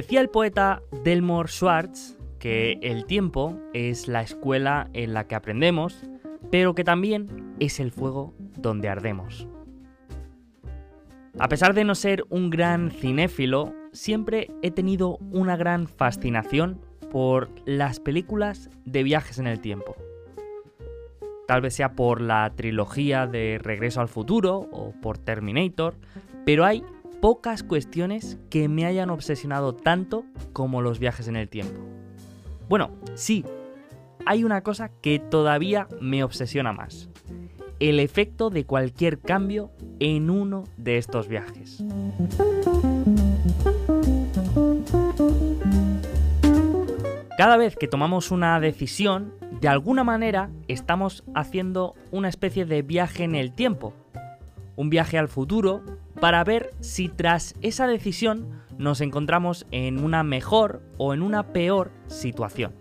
Decía el poeta Delmore Schwartz que el tiempo es la escuela en la que aprendemos, pero que también es el fuego donde ardemos. A pesar de no ser un gran cinéfilo, siempre he tenido una gran fascinación por las películas de viajes en el tiempo. Tal vez sea por la trilogía de Regreso al Futuro o por Terminator, pero hay pocas cuestiones que me hayan obsesionado tanto como los viajes en el tiempo. Bueno, sí, hay una cosa que todavía me obsesiona más. El efecto de cualquier cambio en uno de estos viajes. Cada vez que tomamos una decisión, de alguna manera estamos haciendo una especie de viaje en el tiempo, un viaje al futuro, para ver si tras esa decisión nos encontramos en una mejor o en una peor situación.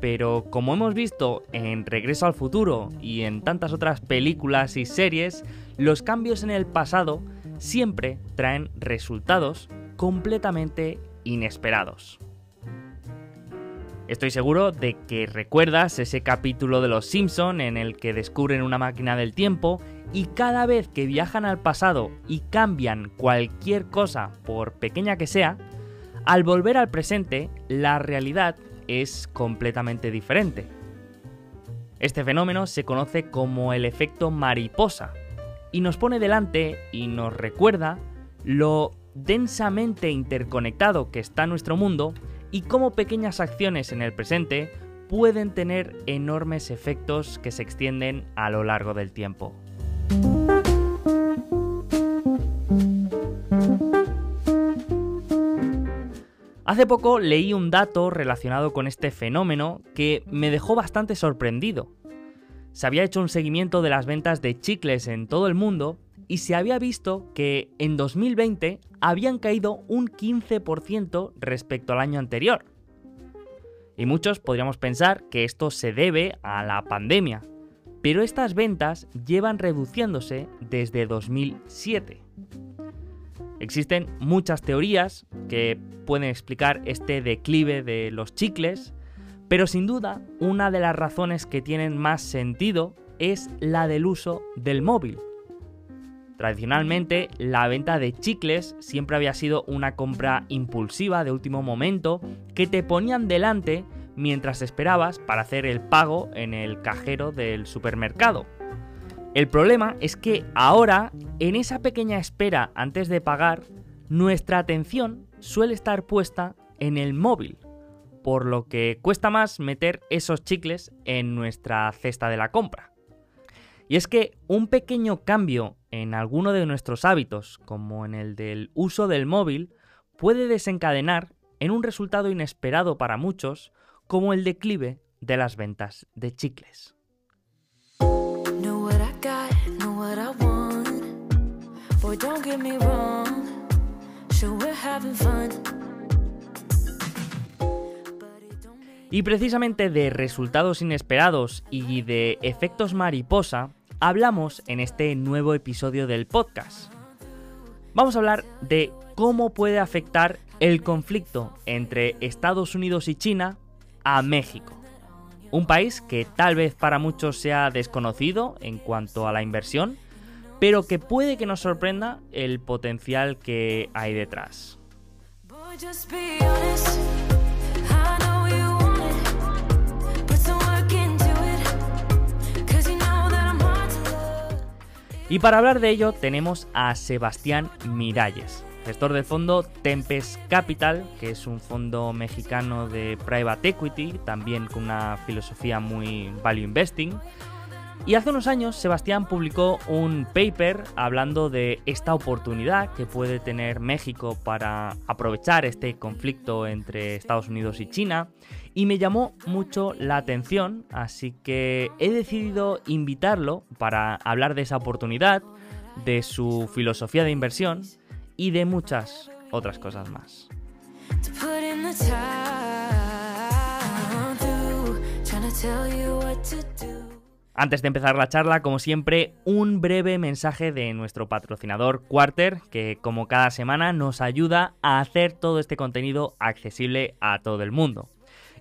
Pero como hemos visto en Regreso al Futuro y en tantas otras películas y series, los cambios en el pasado siempre traen resultados completamente inesperados. Estoy seguro de que recuerdas ese capítulo de Los Simpson en el que descubren una máquina del tiempo y cada vez que viajan al pasado y cambian cualquier cosa, por pequeña que sea, al volver al presente, la realidad es completamente diferente. Este fenómeno se conoce como el efecto mariposa y nos pone delante y nos recuerda lo densamente interconectado que está nuestro mundo y cómo pequeñas acciones en el presente pueden tener enormes efectos que se extienden a lo largo del tiempo. Hace poco leí un dato relacionado con este fenómeno que me dejó bastante sorprendido. Se había hecho un seguimiento de las ventas de chicles en todo el mundo y se había visto que en 2020 habían caído un 15% respecto al año anterior. Y muchos podríamos pensar que esto se debe a la pandemia, pero estas ventas llevan reduciéndose desde 2007. Existen muchas teorías que pueden explicar este declive de los chicles, pero sin duda una de las razones que tienen más sentido es la del uso del móvil. Tradicionalmente, la venta de chicles siempre había sido una compra impulsiva de último momento que te ponían delante mientras esperabas para hacer el pago en el cajero del supermercado. El problema es que ahora, en esa pequeña espera antes de pagar, nuestra atención suele estar puesta en el móvil, por lo que cuesta más meter esos chicles en nuestra cesta de la compra. Y es que un pequeño cambio en alguno de nuestros hábitos, como en el del uso del móvil, puede desencadenar en un resultado inesperado para muchos, como el declive de las ventas de chicles. Y precisamente de resultados inesperados y de efectos mariposa hablamos en este nuevo episodio del podcast. Vamos a hablar de cómo puede afectar el conflicto entre Estados Unidos y China a México. Un país que tal vez para muchos sea desconocido en cuanto a la inversión, pero que puede que nos sorprenda el potencial que hay detrás. Y para hablar de ello tenemos a Sebastián Miralles, gestor del fondo Tempest Capital, que es un fondo mexicano de private equity, también con una filosofía muy value investing. Y hace unos años Sebastián publicó un paper hablando de esta oportunidad que puede tener México para aprovechar este conflicto entre Estados Unidos y China y me llamó mucho la atención, así que he decidido invitarlo para hablar de esa oportunidad, de su filosofía de inversión y de muchas otras cosas más. Antes de empezar la charla, como siempre, un breve mensaje de nuestro patrocinador Quarter, que como cada semana nos ayuda a hacer todo este contenido accesible a todo el mundo.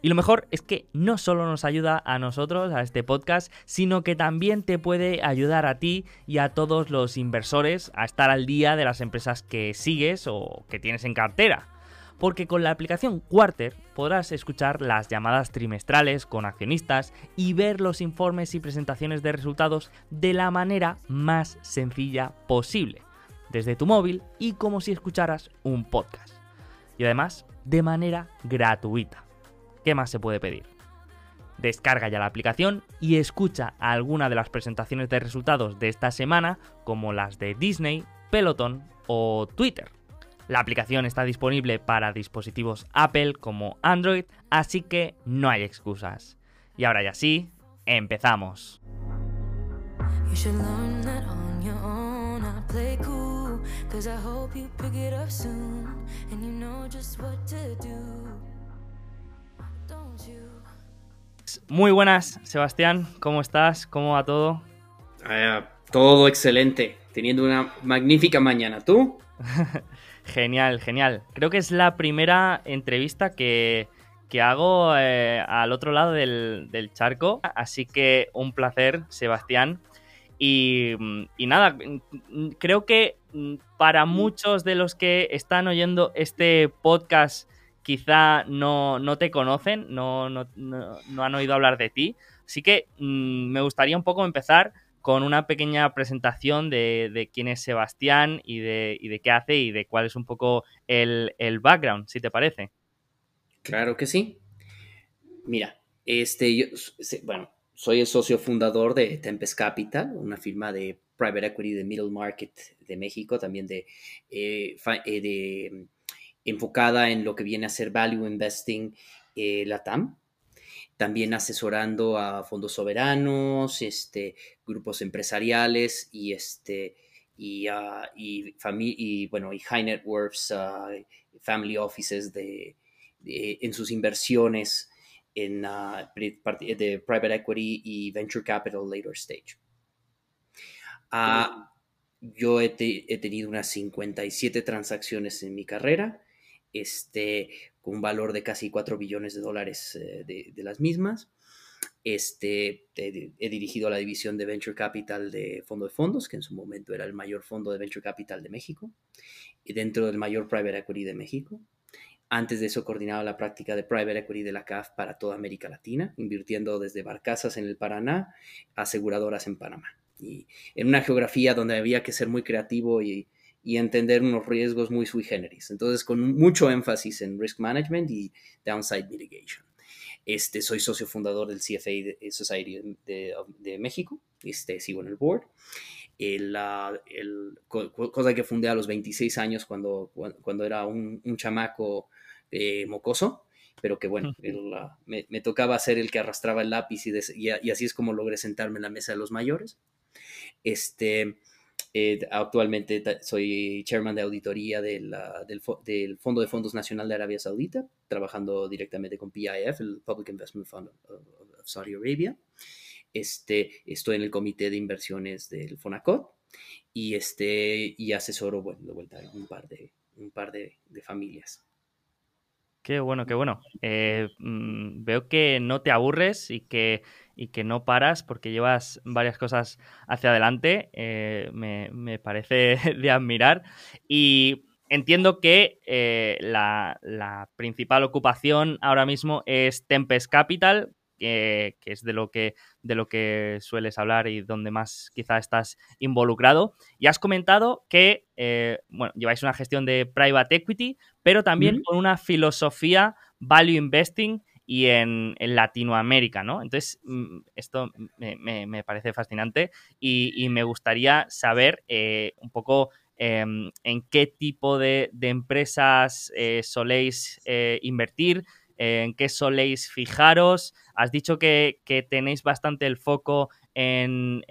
Y lo mejor es que no solo nos ayuda a nosotros, a este podcast, sino que también te puede ayudar a ti y a todos los inversores a estar al día de las empresas que sigues o que tienes en cartera porque con la aplicación Quarter podrás escuchar las llamadas trimestrales con accionistas y ver los informes y presentaciones de resultados de la manera más sencilla posible, desde tu móvil y como si escucharas un podcast. Y además, de manera gratuita. ¿Qué más se puede pedir? Descarga ya la aplicación y escucha alguna de las presentaciones de resultados de esta semana, como las de Disney, Peloton o Twitter. La aplicación está disponible para dispositivos Apple como Android, así que no hay excusas. Y ahora ya sí, empezamos. Muy buenas, Sebastián, ¿cómo estás? ¿Cómo va todo? Ah, todo excelente, teniendo una magnífica mañana. ¿Tú? Genial, genial. Creo que es la primera entrevista que, hago eh, al otro lado del, charco. Así que un placer, Sebastián. Y, nada, creo que para muchos de los que están oyendo este podcast quizá no, te conocen, no, no, no, han oído hablar de ti. Así que mm, me gustaría un poco empezar con una pequeña presentación de, quién es Sebastián y de, de, qué hace y de cuál es un poco el, background, si te parece. Claro que sí. Mira, este, yo, bueno, soy el socio fundador de Tempest Capital, una firma de private equity de middle market de México, también de, eh, eh, de enfocada en lo que viene a ser value investing eh, Latam también asesorando a fondos soberanos, este, grupos empresariales y, este, y, uh, y, bueno, y high net worths, ah, family offices de, en sus inversiones en uh, de private equity y venture capital later stage. yo he, he, tenido unas 57 transacciones en mi carrera. Este, con un valor de casi 4 billones de dólares eh, de, las mismas. Este, he, dirigido la división de Venture Capital de Fondo de Fondos, que en su momento era el mayor fondo de Venture Capital de México, y dentro del mayor Private Equity de México. Antes de eso coordinaba la práctica de Private Equity de la CAF para toda América Latina, invirtiendo desde barcazas en el Paraná a aseguradoras en Panamá. Y en una geografía donde había que ser muy creativo y, y entender unos riesgos muy sui generis. Entonces, con mucho énfasis en risk management y downside mitigation. Este, soy socio fundador del CFA Society de, México, este, sigo en el board. El, el, cosa que fundé a los 26 años cuando, cuando era un, un chamaco eh, mocoso, pero que bueno, me, me, tocaba ser el que arrastraba el lápiz y, y, y, así es como logré sentarme en la mesa de los mayores. Este, eh, actualmente soy chairman de auditoría del, del, Fondo de Fondos Nacional de Arabia Saudita, trabajando directamente con PIF, el Public Investment Fund of, Saudi Arabia. Este, estoy en el comité de inversiones del FONACOT y, este, y asesoro, bueno, de vuelta, un par de, un par de, familias. Qué bueno, qué bueno. Eh, mm, veo que no te aburres y que y que no paras porque llevas varias cosas hacia adelante. Eh, me, parece de admirar. Y entiendo que eh, la, principal ocupación ahora mismo es Tempest Capital, que, es de lo que, de lo que sueles hablar y donde más quizá estás involucrado. Y has comentado que eh, bueno, lleváis una gestión de private equity, pero también con una filosofía value investing y en, Latinoamérica, ¿no? Entonces, mm, esto me, parece fascinante y, me gustaría saber eh, un poco em, en qué tipo de, empresas eh, soléis eh, invertir, en qué soléis fijaros. Has dicho que, tenéis bastante el foco en,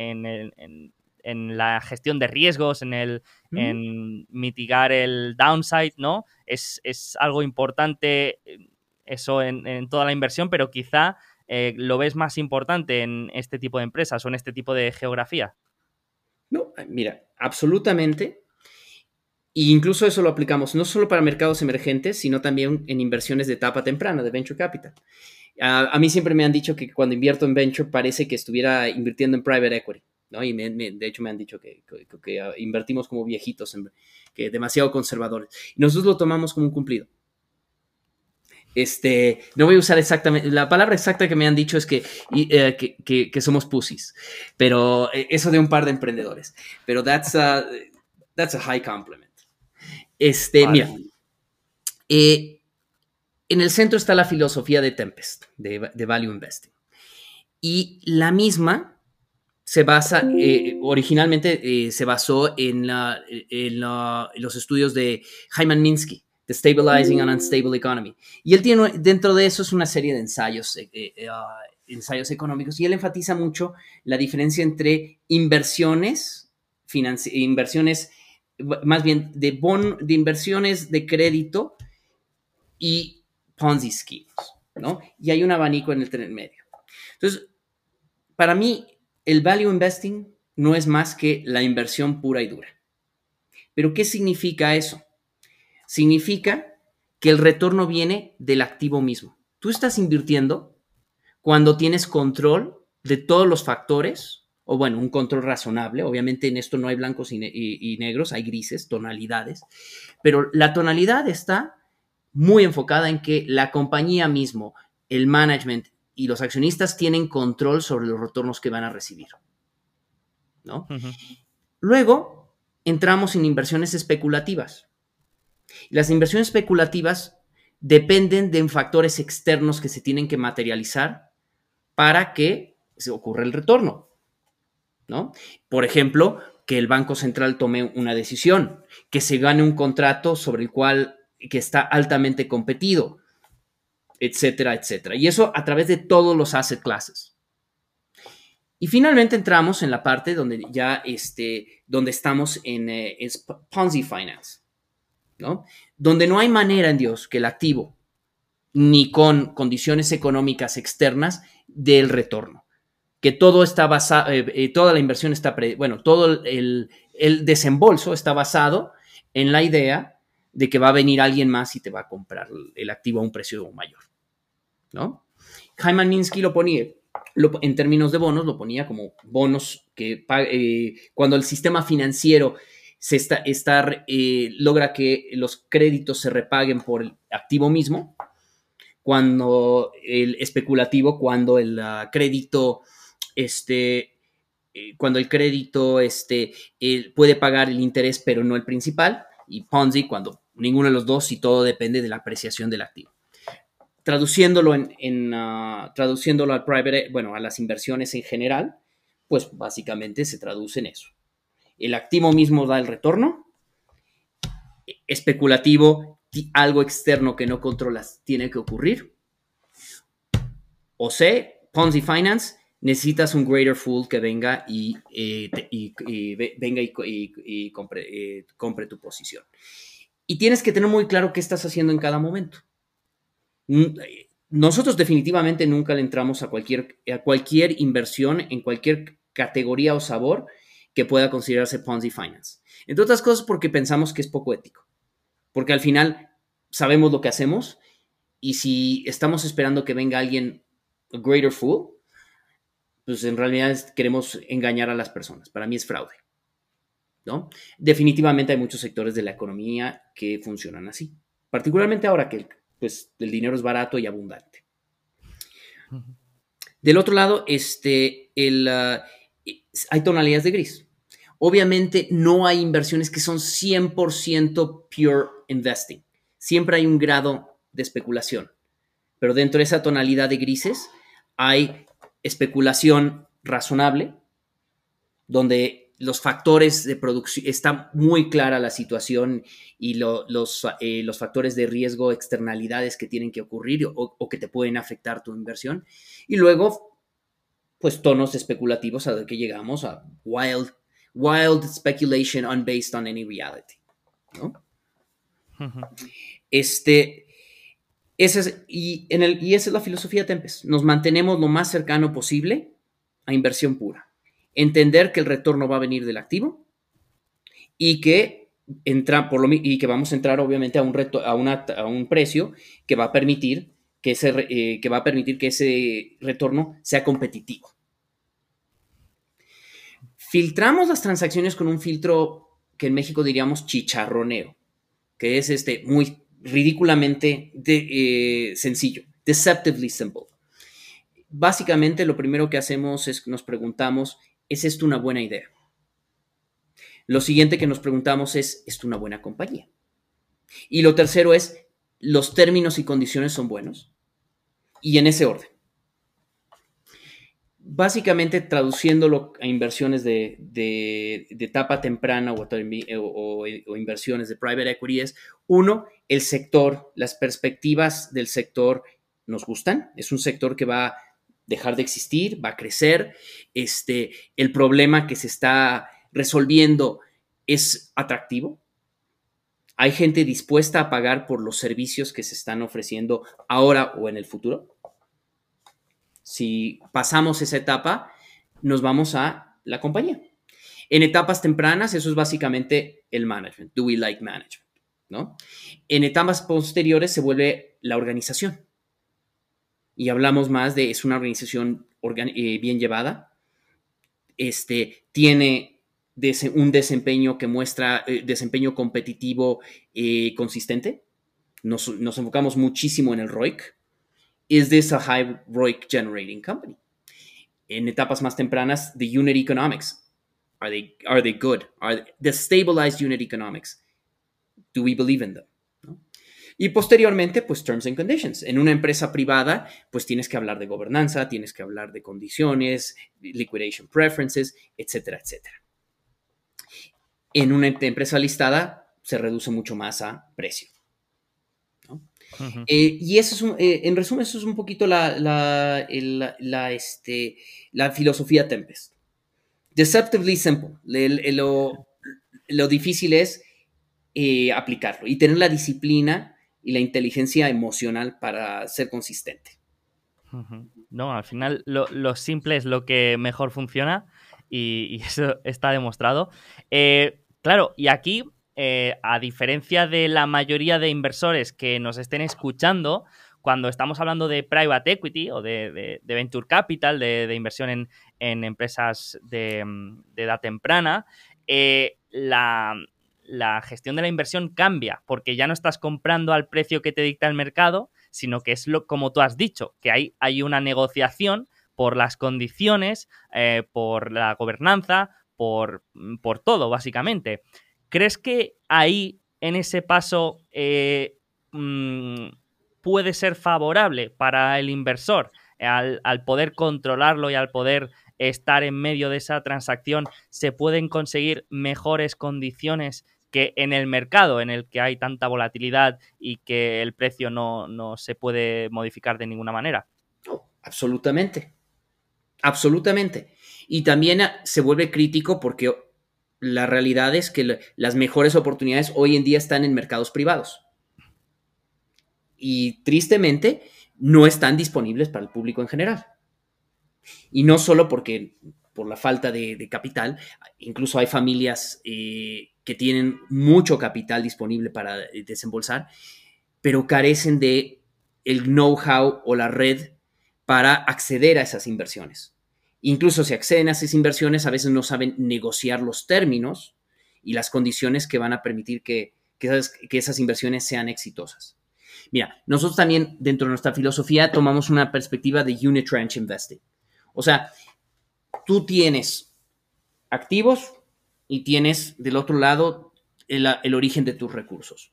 la gestión de riesgos, en, el, en mitigar el downside, ¿no? Es, es algo importante eso en, toda la inversión, pero quizá eh, ¿lo ves más importante en este tipo de empresas o en este tipo de geografía? No, mira, absolutamente. E incluso eso lo aplicamos no solo para mercados emergentes, sino también en inversiones de etapa temprana, de venture capital. a mí siempre me han dicho que cuando invierto en venture parece que estuviera invirtiendo en private equity, ¿no? Y de hecho me han dicho que, invertimos como viejitos, que demasiado conservadores. Y nosotros lo tomamos como un cumplido. Este, no voy a usar exactamente, la palabra exacta que me han dicho es que, eh, que, somos pussies, pero eh, eso de un par de emprendedores. Pero that's a, that's a high compliment. Este, mira, eh, en el centro está la filosofía de Tempest, de, Value Investing. Y la misma se basa, originalmente se basó en, en, los estudios de Hyman Minsky The Stabilizing an Unstable Economy. Y él tiene, dentro de eso es una serie de ensayos, eh, eh, eh, ah, ensayos económicos, y él enfatiza mucho la diferencia entre inversiones, inversiones, más bien de, bon de inversiones de crédito y Ponzi schemes, ¿no? Y hay un abanico en el medio. Entonces, para mí, el value investing no es más que la inversión pura y dura. Pero, ¿qué significa eso? Significa que el retorno viene del activo mismo. Tú estás invirtiendo cuando tienes control de todos los factores, o bueno, un control razonable. Obviamente en esto no hay blancos y, negros, hay grises, tonalidades, pero la tonalidad está muy enfocada en que la compañía mismo, el management y los accionistas tienen control sobre los retornos que van a recibir. ¿no? Luego entramos en inversiones especulativas. Las inversiones especulativas dependen de factores externos que se tienen que materializar para que se ocurra el retorno. ¿no? Por ejemplo, que el Banco Central tome una decisión, que se gane un contrato sobre el cual que está altamente competido, etcétera, etcétera. Y eso a través de todos los asset classes. Y finalmente entramos en la parte donde ya este, donde estamos en eh, Ponzi Finance. Donde no hay manera en Dios que el activo, ni con condiciones económicas externas, del retorno. Que todo está basado, eh, eh, toda la inversión está, bueno, todo el, desembolso está basado en la idea de que va a venir alguien más y te va a comprar el activo a un precio mayor, ¿no? Hyman Minsky lo ponía, en términos de bonos, lo ponía como bonos que eh, cuando el sistema financiero se está, eh, logra que los créditos se repaguen por el activo mismo, cuando el especulativo, cuando el ah, crédito, este, eh, cuando el crédito este, puede pagar el interés pero no el principal, y Ponzi cuando ninguno de los dos y todo depende de la apreciación del activo. Traduciéndolo en, ah, traduciéndolo al private, bueno, a las inversiones en general, pues básicamente se traduce en eso el activo mismo da el retorno, especulativo, algo externo que no controlas tiene que ocurrir, o C, Ponzi Finance, necesitas un greater fool que venga y, eh, venga y, compre, eh, compre, tu posición. Y tienes que tener muy claro qué estás haciendo en cada momento. Nosotros definitivamente nunca le entramos a cualquier, a cualquier inversión en cualquier categoría o sabor que pueda considerarse Ponzi Finance. Entre otras cosas porque pensamos que es poco ético. Porque al final sabemos lo que hacemos y si estamos esperando que venga alguien, a greater fool, pues en realidad queremos engañar a las personas. Para mí es fraude. ¿no? Definitivamente hay muchos sectores de la economía que funcionan así. Particularmente ahora que pues, el dinero es barato y abundante. Del otro lado, este, el, ah, hay tonalidades de gris. Obviamente no hay inversiones que son 100% pure investing. Siempre hay un grado de especulación. Pero dentro de esa tonalidad de grises hay especulación razonable, donde los factores de producción, está muy clara la situación y los, eh, los, factores de riesgo, externalidades que tienen que ocurrir o, o, que te pueden afectar tu inversión. Y luego pues tonos especulativos a que llegamos a wild, wild speculation unbased on any reality. Este, Ese es, y, en el, y esa es la filosofía de Tempest. Nos mantenemos lo más cercano posible a inversión pura. Entender que el retorno va a venir del activo y que, entra, por lo, y que vamos a entrar obviamente a un, reto, a, una, a un precio que va a permitir que ese, eh, que va a permitir que ese retorno sea competitivo. Filtramos las transacciones con un filtro que en México diríamos chicharronero, que es este muy ridículamente de, eh, sencillo, deceptively simple. Básicamente lo primero que hacemos es nos preguntamos, ¿es esto una buena idea? Lo siguiente que nos preguntamos es, ¿es esto una buena compañía? Y lo tercero es, ¿los términos y condiciones son buenos? Y en ese orden. Básicamente traduciéndolo a inversiones de, etapa temprana o, inversiones de private equity es, uno, el sector, las perspectivas del sector nos gustan. Es un sector que va a dejar de existir, va a crecer. Este, el problema que se está resolviendo es atractivo. Hay gente dispuesta a pagar por los servicios que se están ofreciendo ahora o en el futuro. Si pasamos esa etapa, nos vamos a la compañía. En etapas tempranas, eso es básicamente el management. Do we like management? ¿No? En etapas posteriores se vuelve la organización. Y hablamos más de, es una organización eh, bien llevada, este, tiene un desempeño que muestra eh, desempeño competitivo eh, consistente. Nos, enfocamos muchísimo en el ROIC. Is this a high ROIC generating company? En etapas más tempranas, the unit economics. Are they, are they good? Are the stabilized unit economics? Do we believe in them? Y posteriormente, pues terms and conditions. En una empresa privada, pues tienes que hablar de gobernanza, tienes que hablar de condiciones, liquidation preferences, etcétera, etcétera. En una empresa listada se reduce mucho más a precio. Eh, y eso es eh, en resumen, eso es un poquito la, la, este, la filosofía Tempest. Deceptively simple. lo, lo, difícil es eh, aplicarlo y tener la disciplina y la inteligencia emocional para ser consistente. No, al final lo, simple es lo que mejor funciona y, eso está demostrado. Claro, y aquí, eh, a diferencia de la mayoría de inversores que nos estén escuchando, cuando estamos hablando de private equity o de, venture capital, de, inversión en, empresas de, edad temprana, eh, la, gestión de la inversión cambia, porque ya no estás comprando al precio que te dicta el mercado, sino que es lo, como tú has dicho, que hay, una negociación por las condiciones, eh, por la gobernanza, por todo, básicamente. ¿Crees que ahí, en ese paso, eh, mm, puede ser favorable para el inversor al, poder controlarlo y al poder estar en medio de esa transacción, se pueden conseguir mejores condiciones que en el mercado en el que hay tanta volatilidad y que el precio no, no se puede modificar de ninguna manera. absolutamente. Absolutamente. Y también ah, se vuelve crítico porque la realidad es que las mejores oportunidades hoy en día están en mercados privados. Y tristemente no están disponibles para el público en general. Y no solo porque por la falta de, capital, incluso hay familias eh, que tienen mucho capital disponible para eh, desembolsar, pero carecen de el know-how o la red para acceder a esas inversiones. Incluso si acceden a esas inversiones, a veces no saben negociar los términos y las condiciones que van a permitir que, esas, inversiones sean exitosas. Mira, nosotros también dentro de nuestra filosofía tomamos una perspectiva de unit investing. O sea, tú tienes activos y tienes del otro lado el, origen de tus recursos.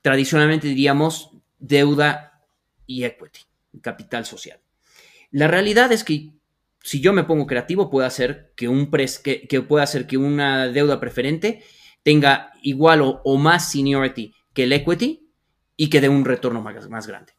Tradicionalmente diríamos deuda y equity, capital social. La realidad es que si yo me pongo creativo, puedo hacer que, un que, hacer que una deuda preferente tenga igual o, más seniority que el equity y que dé un retorno más, más, grande,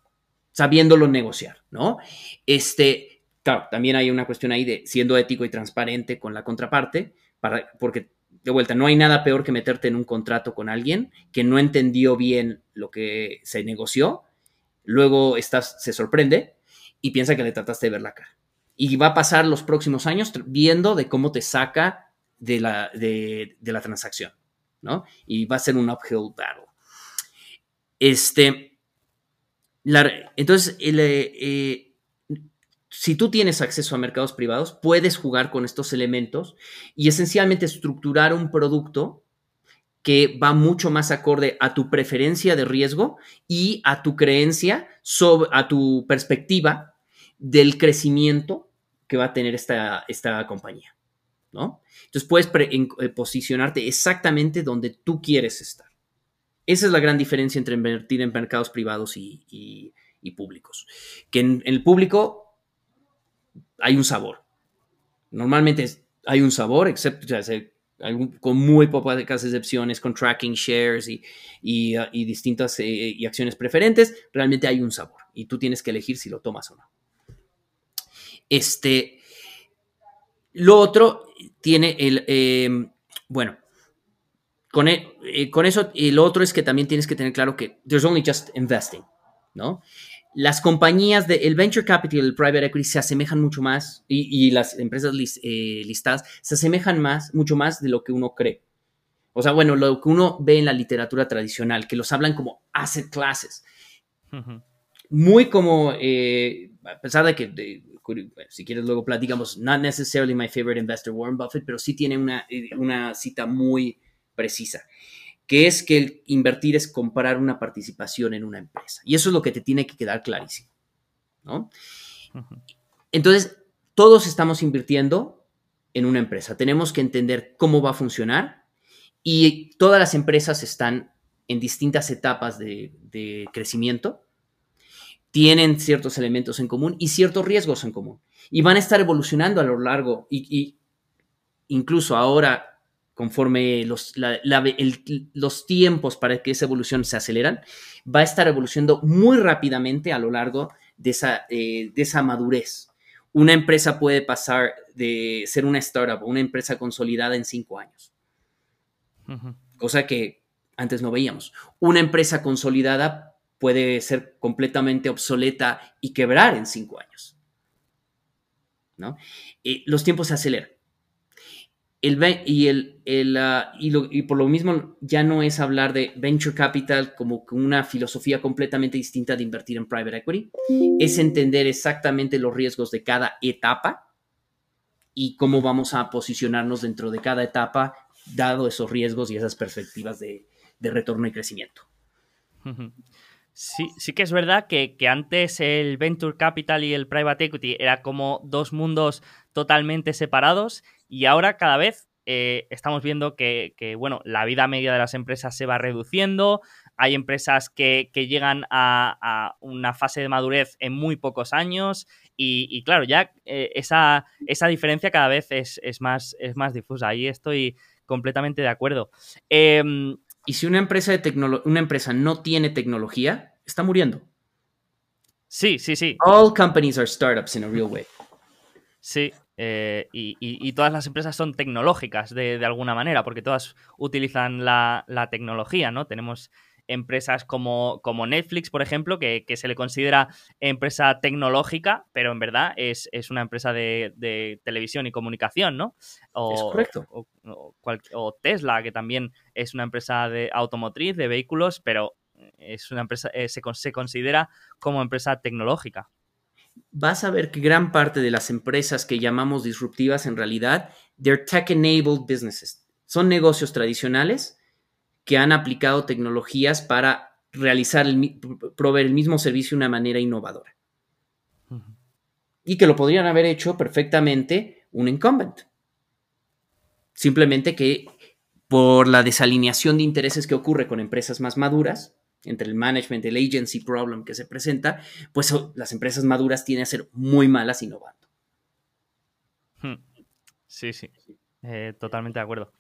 sabiéndolo negociar, ¿no? Este, claro, también hay una cuestión ahí de siendo ético y transparente con la contraparte, para, porque de vuelta, no hay nada peor que meterte en un contrato con alguien que no entendió bien lo que se negoció luego estás, se sorprende y piensa que le trataste de ver la cara. Y va a pasar los próximos años viendo de cómo te saca de la, de, la transacción, ¿no? Y va a ser un uphill battle. Este, entonces, eh, eh, si tú tienes acceso a mercados privados, puedes jugar con estos elementos y esencialmente estructurar un producto que va mucho más acorde a tu preferencia de riesgo y a tu creencia, sobre, a tu perspectiva del crecimiento que va a tener esta, esta compañía, ¿no? Entonces puedes eh, posicionarte exactamente donde tú quieres estar. Esa es la gran diferencia entre invertir en mercados privados y, públicos. Que en, el público hay un sabor. Normalmente hay un sabor, excepto, con muy pocas excepciones, con tracking shares y, distintas eh, y acciones preferentes, realmente hay un sabor y tú tienes que elegir si lo tomas o no. Este, lo otro tiene el, em, bueno, con, e, eh, con eso, y lo otro es que también tienes que tener claro que there's only just investing, ¿no? las compañías del venture capital y el private equity se asemejan mucho más y, las empresas eh, listadas se asemejan más, mucho más de lo que uno cree. O sea, bueno, lo que uno ve en la literatura tradicional, que los hablan como asset classes. Muy como, eh, a pesar de que, si quieres luego platicamos, not necessarily my favorite investor Warren Buffett, pero sí tiene una, eh, una cita muy precisa que es que el invertir es comprar una participación en una empresa. Y eso es lo que te tiene que quedar clarísimo. ¿no? Entonces, todos estamos invirtiendo en una empresa. Tenemos que entender cómo va a funcionar y todas las empresas están en distintas etapas de, crecimiento, tienen ciertos elementos en común y ciertos riesgos en común. Y van a estar evolucionando a lo largo y, y incluso ahora conforme los, los, tiempos para que esa evolución se aceleran, va a estar evolucionando muy rápidamente a lo largo de esa, eh, de esa madurez. Una empresa puede pasar de ser una startup o una empresa consolidada en cinco años, cosa que antes no veíamos. Una empresa consolidada puede ser completamente obsoleta y quebrar en cinco años. ¿no? Eh, los tiempos se aceleran el, y, el, ah, y, por lo mismo ya no es hablar de venture capital como una filosofía completamente distinta de invertir en private equity, es entender exactamente los riesgos de cada etapa y cómo vamos a posicionarnos dentro de cada etapa, dado esos riesgos y esas perspectivas de, retorno y crecimiento. Sí, sí que es verdad que, que, antes el venture capital y el private equity era como dos mundos totalmente separados y ahora cada vez eh, estamos viendo que, bueno, la vida media de las empresas se va reduciendo, hay empresas que, llegan a, una fase de madurez en muy pocos años y, claro, ya eh, esa, esa, diferencia cada vez es, más, es más difusa. Ahí estoy completamente de acuerdo. Em, y si una empresa, de una empresa no tiene tecnología, está muriendo. Sí, sí, sí. All companies are startups in a real way. Sí, eh, y, todas las empresas son tecnológicas de, alguna manera, porque todas utilizan la, tecnología, ¿no? Tenemos empresas como, como Netflix, por ejemplo, que, se le considera empresa tecnológica, pero en verdad es, una empresa de, televisión y comunicación, ¿no? O, es correcto. O, Tesla, que también es una empresa de automotriz, de vehículos, pero es una empresa, eh, se, se considera como empresa tecnológica vas a ver que gran parte de las empresas que llamamos disruptivas en realidad, they're tech-enabled businesses. Son negocios tradicionales que han aplicado tecnologías para realizar, el, proveer el mismo servicio de una manera innovadora. Y que lo podrían haber hecho perfectamente un incumbent. Simplemente que por la desalineación de intereses que ocurre con empresas más maduras, entre el management, el agency problem que se presenta, pues las empresas maduras tienen a ser muy malas innovando. Hmm. Sí, sí, eh, totalmente de acuerdo.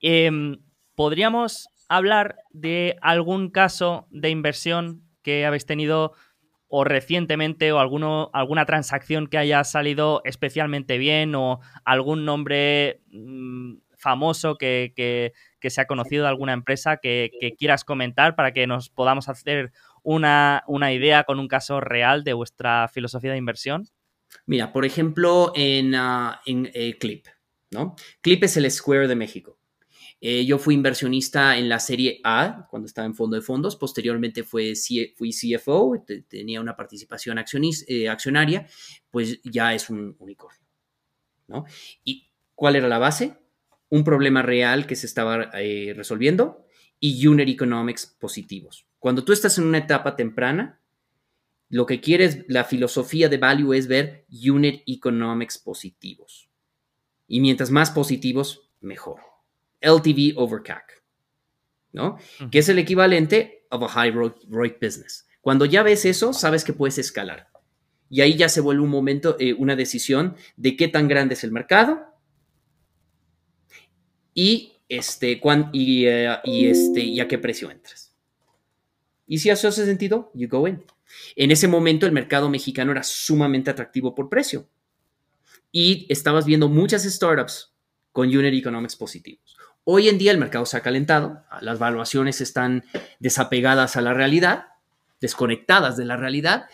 Em, ¿Podríamos hablar de algún caso de inversión que habéis tenido o recientemente o alguno, alguna transacción que haya salido especialmente bien o algún nombre mm, famoso que, que, se ha conocido de alguna empresa que, quieras comentar para que nos podamos hacer una, idea con un caso real de vuestra filosofía de inversión? Mira, por ejemplo, en, ah, en eh, Clip, ¿no? Clip es el Square de México. Eh, yo fui inversionista en la serie A cuando estaba en fondo de fondos. Posteriormente fui CFO, tenía una participación eh, accionaria, pues ya es un unicornio. ¿no? ¿Y cuál era la base? Un problema real que se estaba eh, resolviendo y unit economics positivos. Cuando tú estás en una etapa temprana, lo que quieres, la filosofía de value es ver unit economics positivos. Y mientras más positivos, mejor. LTV over CAC, ¿no? Que es el equivalente of a high ROIC business. Cuando ya ves eso, sabes que puedes escalar. Y ahí ya se vuelve un momento, eh, una decisión de qué tan grande es el mercado y, este, y, eh, y, este, y a qué precio entras. Y si eso hace sentido, you go in. En ese momento el mercado mexicano era sumamente atractivo por precio. Y estabas viendo muchas startups con unit economics positivos. Hoy en día el mercado se ha calentado, las valuaciones están desapegadas a la realidad, desconectadas de la realidad,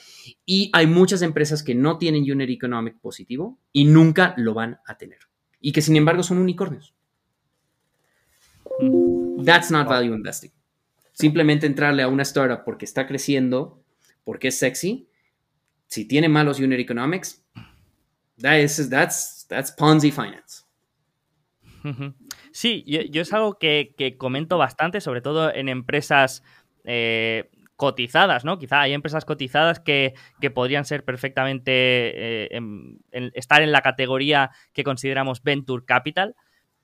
y hay muchas empresas que no tienen unit economic positivo y nunca lo van a tener, y que sin embargo son unicornios. That's not value investing. Simplemente entrarle a una startup porque está creciendo, porque es sexy, si tiene malos unit economics, that's, that's Ponzi finance. Sí, yo, es algo que, comento bastante, sobre todo en empresas eh, cotizadas, ¿no? Quizá hay empresas cotizadas que, podrían ser perfectamente eh, estar en la categoría que consideramos Venture Capital,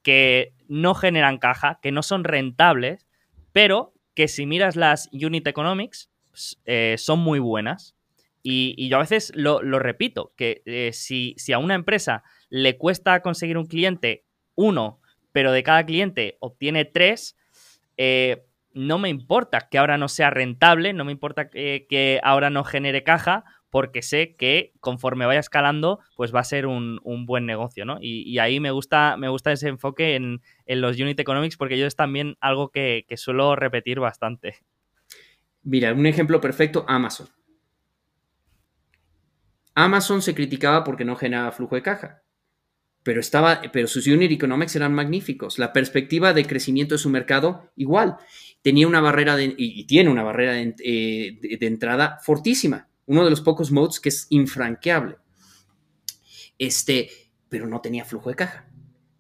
que no generan caja, que no son rentables, pero que si miras las unit economics eh, son muy buenas. Y, yo a veces lo, repito, que si, si, a una empresa le cuesta conseguir un cliente, uno, pero de cada cliente obtiene tres, eh, no me importa que ahora no sea rentable, no me importa que, ahora no genere caja, porque sé que conforme vaya escalando, pues va a ser un, buen negocio, ¿no? Y, ahí me gusta, me gusta ese enfoque en, los unit economics, porque yo es también algo que, que suelo repetir bastante. Mira, un ejemplo perfecto, Amazon. Amazon se criticaba porque no generaba flujo de caja pero, estaba, pero sus unit economics eran magníficos. La perspectiva de crecimiento de su mercado, igual. Tenía una barrera de, y tiene una barrera eh, de, entrada fortísima. Uno de los pocos modes que es infranqueable. Este, pero no tenía flujo de caja.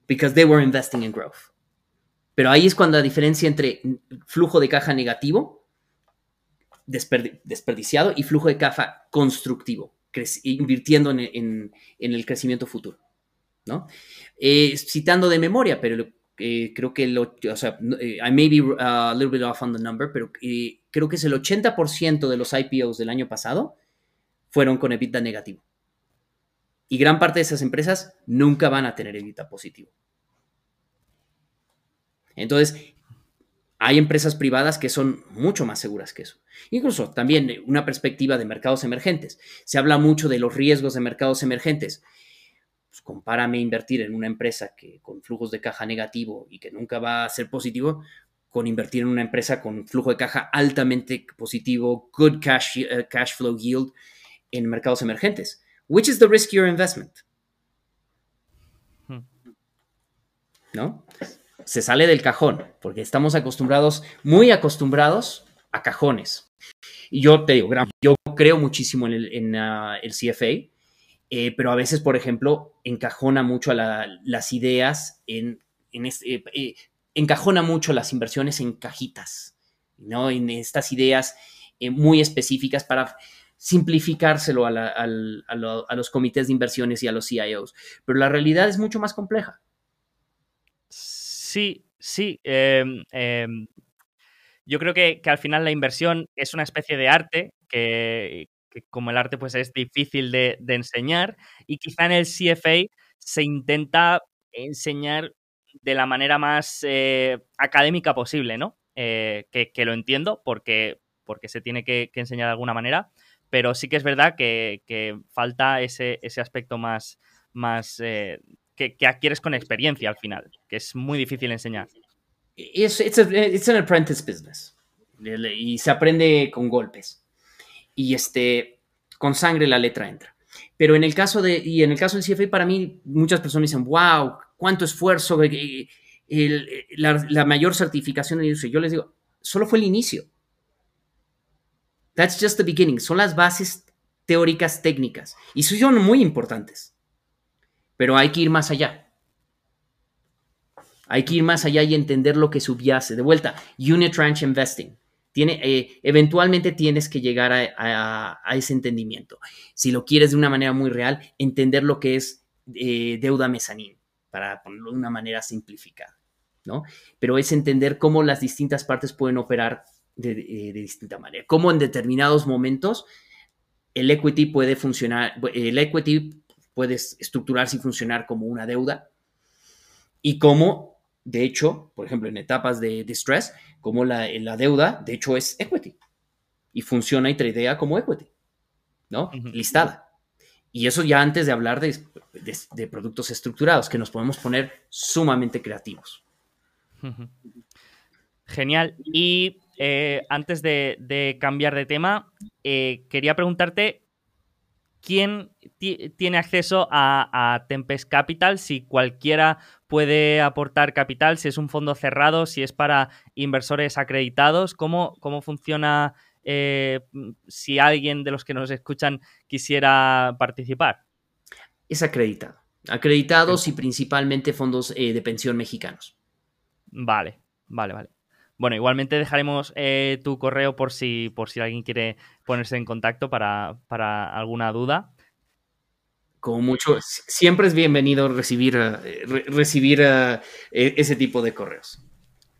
Because they were investing in growth. Pero ahí es cuando la diferencia entre flujo de caja negativo, desperdiciado, y flujo de caja constructivo, invirtiendo en el crecimiento futuro. Eh, citando de memoria, pero eh, creo que, lo, o sea, eh, I may be uh, a little bit off on the number, pero creo que es el 80% de los IPOs del año pasado fueron con EBITDA negativo. Y gran parte de esas empresas nunca van a tener EBITDA positivo. Entonces, hay empresas privadas que son mucho más seguras que eso. Incluso también una perspectiva de mercados emergentes. Se habla mucho de los riesgos de mercados emergentes pues, compárame invertir en una empresa que con flujos de caja negativo y que nunca va a ser positivo con invertir en una empresa con flujo de caja altamente positivo, good cash, eh, cash flow yield en mercados emergentes. Which is the riskier investment? Hmm. ¿No? Se sale del cajón, porque estamos acostumbrados, muy acostumbrados a cajones. Y yo te digo, yo creo muchísimo en el, en, ah, el CFA, eh, pero a veces, por ejemplo, encajona mucho a las ideas en, eh, encajona mucho las inversiones en cajitas, ¿no? En estas ideas muy específicas para simplificárselo a, los comités de inversiones y a los CIOs. Pero la realidad es mucho más compleja. Sí, sí. Em, em, yo creo que, que, al final la inversión es una especie de arte que, que como el arte pues es difícil de, enseñar y quizá en el CFA se intenta enseñar de la manera más eh, académica posible, ¿no? Eh, que, lo entiendo porque, porque se tiene que, enseñar de alguna manera, pero sí que es verdad que, falta ese, ese, aspecto más, más eh, que, adquieres con experiencia al final, que es muy difícil enseñar. It's, an apprentice business. y se aprende con golpes. Y este, con sangre la letra entra. Pero en el caso de, y en el caso del CFA, para mí, muchas personas dicen, wow, cuánto esfuerzo, la, la, mayor certificación de industria. Yo les digo, solo fue el inicio. That's just the beginning. Son las bases teóricas técnicas. Y son muy importantes. Pero hay que ir más allá. Hay que ir más allá y entender lo que subyace. De vuelta, unit ranch investing. Tiene, eh, eventualmente tienes que llegar a, ese entendimiento. Si lo quieres de una manera muy real, entender lo que es eh, deuda mezanín, para ponerlo de una manera simplificada, ¿no? Pero es entender cómo las distintas partes pueden operar de, de distinta manera. Cómo en determinados momentos el equity puede funcionar, el equity puede estructurarse y funcionar como una deuda y cómo, de hecho, por ejemplo, en etapas de distress, como la, la deuda, de hecho, es equity y funciona y tradea como equity, ¿no? Listada. Y eso ya antes de hablar de, de, productos estructurados, que nos podemos poner sumamente creativos. Genial. Y eh, antes de, cambiar de tema, eh, quería preguntarte quién tiene acceso a, Tempest Capital, si cualquiera puede aportar capital, si es un fondo cerrado, si es para inversores acreditados, cómo, cómo funciona eh, si alguien de los que nos escuchan quisiera participar. Es acreditado. Acreditados y principalmente fondos de pensión mexicanos. Vale, vale, vale. Bueno, igualmente dejaremos eh, tu correo por si, por si alguien quiere ponerse en contacto para, alguna duda. Como mucho, siempre es bienvenido recibir, eh, recibir eh, e, ese tipo de correos.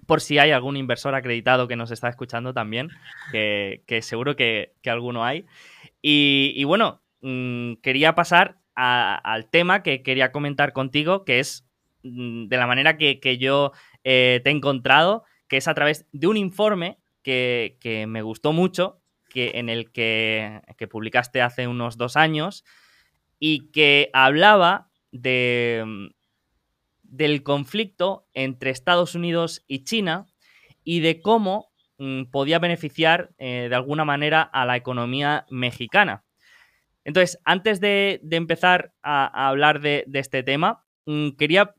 Por si hay algún inversor acreditado que nos está escuchando también, que, seguro que, alguno hay. Y, bueno, mm, quería pasar al tema que quería comentar contigo, que es mm, de la manera que, yo te he encontrado que es a través de un informe que, me gustó mucho, que, en el que, publicaste hace unos dos años y que hablaba de, del conflicto entre Estados Unidos y China y de cómo mm, podía beneficiar eh, de alguna manera a la economía mexicana. Entonces, antes de, empezar a, hablar de, este tema, mm, quería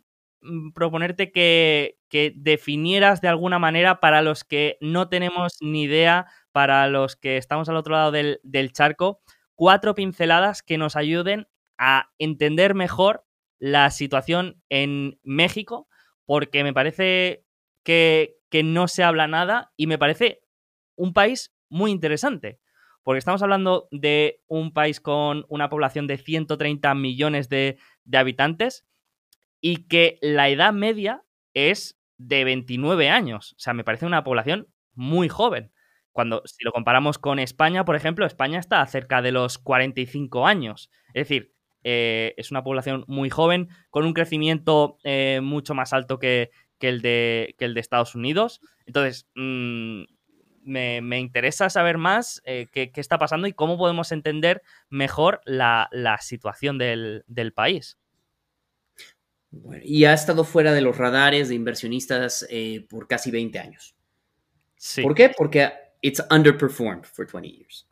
proponerte que, definieras de alguna manera para los que no tenemos ni idea, para los que estamos al otro lado del, charco, cuatro pinceladas que nos ayuden a entender mejor la situación en México, porque me parece que, no se habla nada y me parece un país muy interesante. Porque estamos hablando de un país con una población de 130 millones de, de habitantes y que la edad media es de 29 años. O sea, me parece una población muy joven. Cuando, si lo comparamos con España, por ejemplo, España está cerca de los 45 años. Es decir, eh, es una población muy joven, con un crecimiento eh, mucho más alto que, el de, el de, Estados Unidos. Entonces, mm, me, interesa saber más eh, qué, está pasando y cómo podemos entender mejor la, situación del, del país y ha estado fuera de los radares de inversionistas eh, por casi 20 años. ¿Por qué? Porque it's underperformed for 20 years.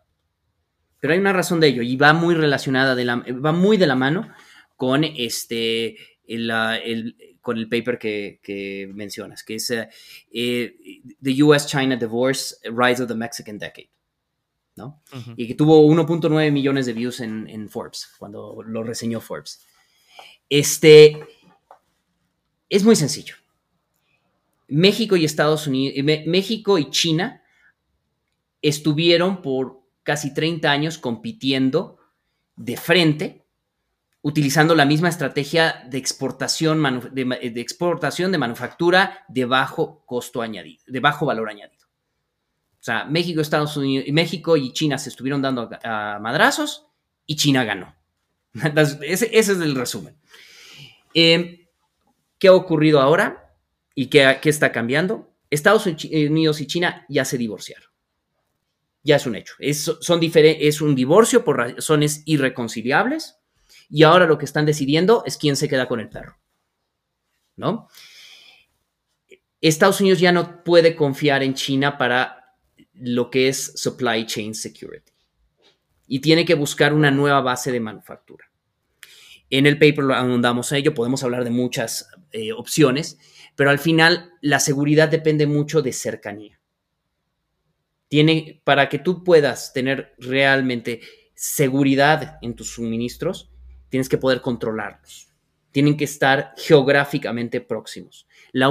Pero hay una razón de ello y va muy relacionada, de la, va muy de la mano con este, el, con el paper que, mencionas, que es eh, eh, The US-China Divorce, Rise of the Mexican Decade. ¿no? Y que tuvo 1.9 millones de views en, en, Forbes, cuando lo reseñó Forbes. Este, es muy sencillo. México y Estados Unidos, eh, México y China estuvieron por casi 30 años compitiendo de frente, utilizando la misma estrategia de exportación de, exportación de manufactura de bajo costo añadido, de bajo valor añadido. O sea, México, Estados Unidos, México y China se estuvieron dando a, madrazos y China ganó. ese, es el resumen. Eh, ¿Qué ha ocurrido ahora y qué, está cambiando? Estados Unidos y China ya se divorciaron. Ya es un hecho. Es, son un divorcio por razones irreconciliables y ahora lo que están decidiendo es quién se queda con el perro. ¿No? Estados Unidos ya no puede confiar en China para lo que es supply chain security. Y tiene que buscar una nueva base de manufactura. En el paper lo ahondamos a ello, podemos hablar de muchas eh, opciones, pero al final la seguridad depende mucho de cercanía. Tiene, para que tú puedas tener realmente seguridad en tus suministros, tienes que poder controlarlos. Tienen que estar geográficamente próximos. La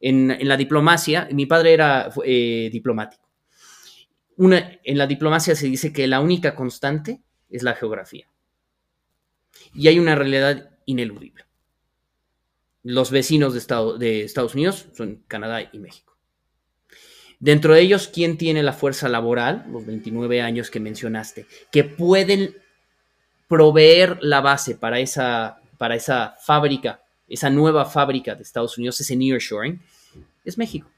en, la diplomacia, mi padre era eh, diplomático. Una, en la diplomacia se dice que la única constante es la geografía. Y hay una realidad ineludible. Los vecinos de, de Estados Unidos son Canadá y México. Dentro de ellos, ¿quién tiene la fuerza laboral? Los 29 años que mencionaste, que pueden proveer la base para esa, para esa fábrica, esa nueva fábrica de Estados Unidos, ese nearshoring, es México.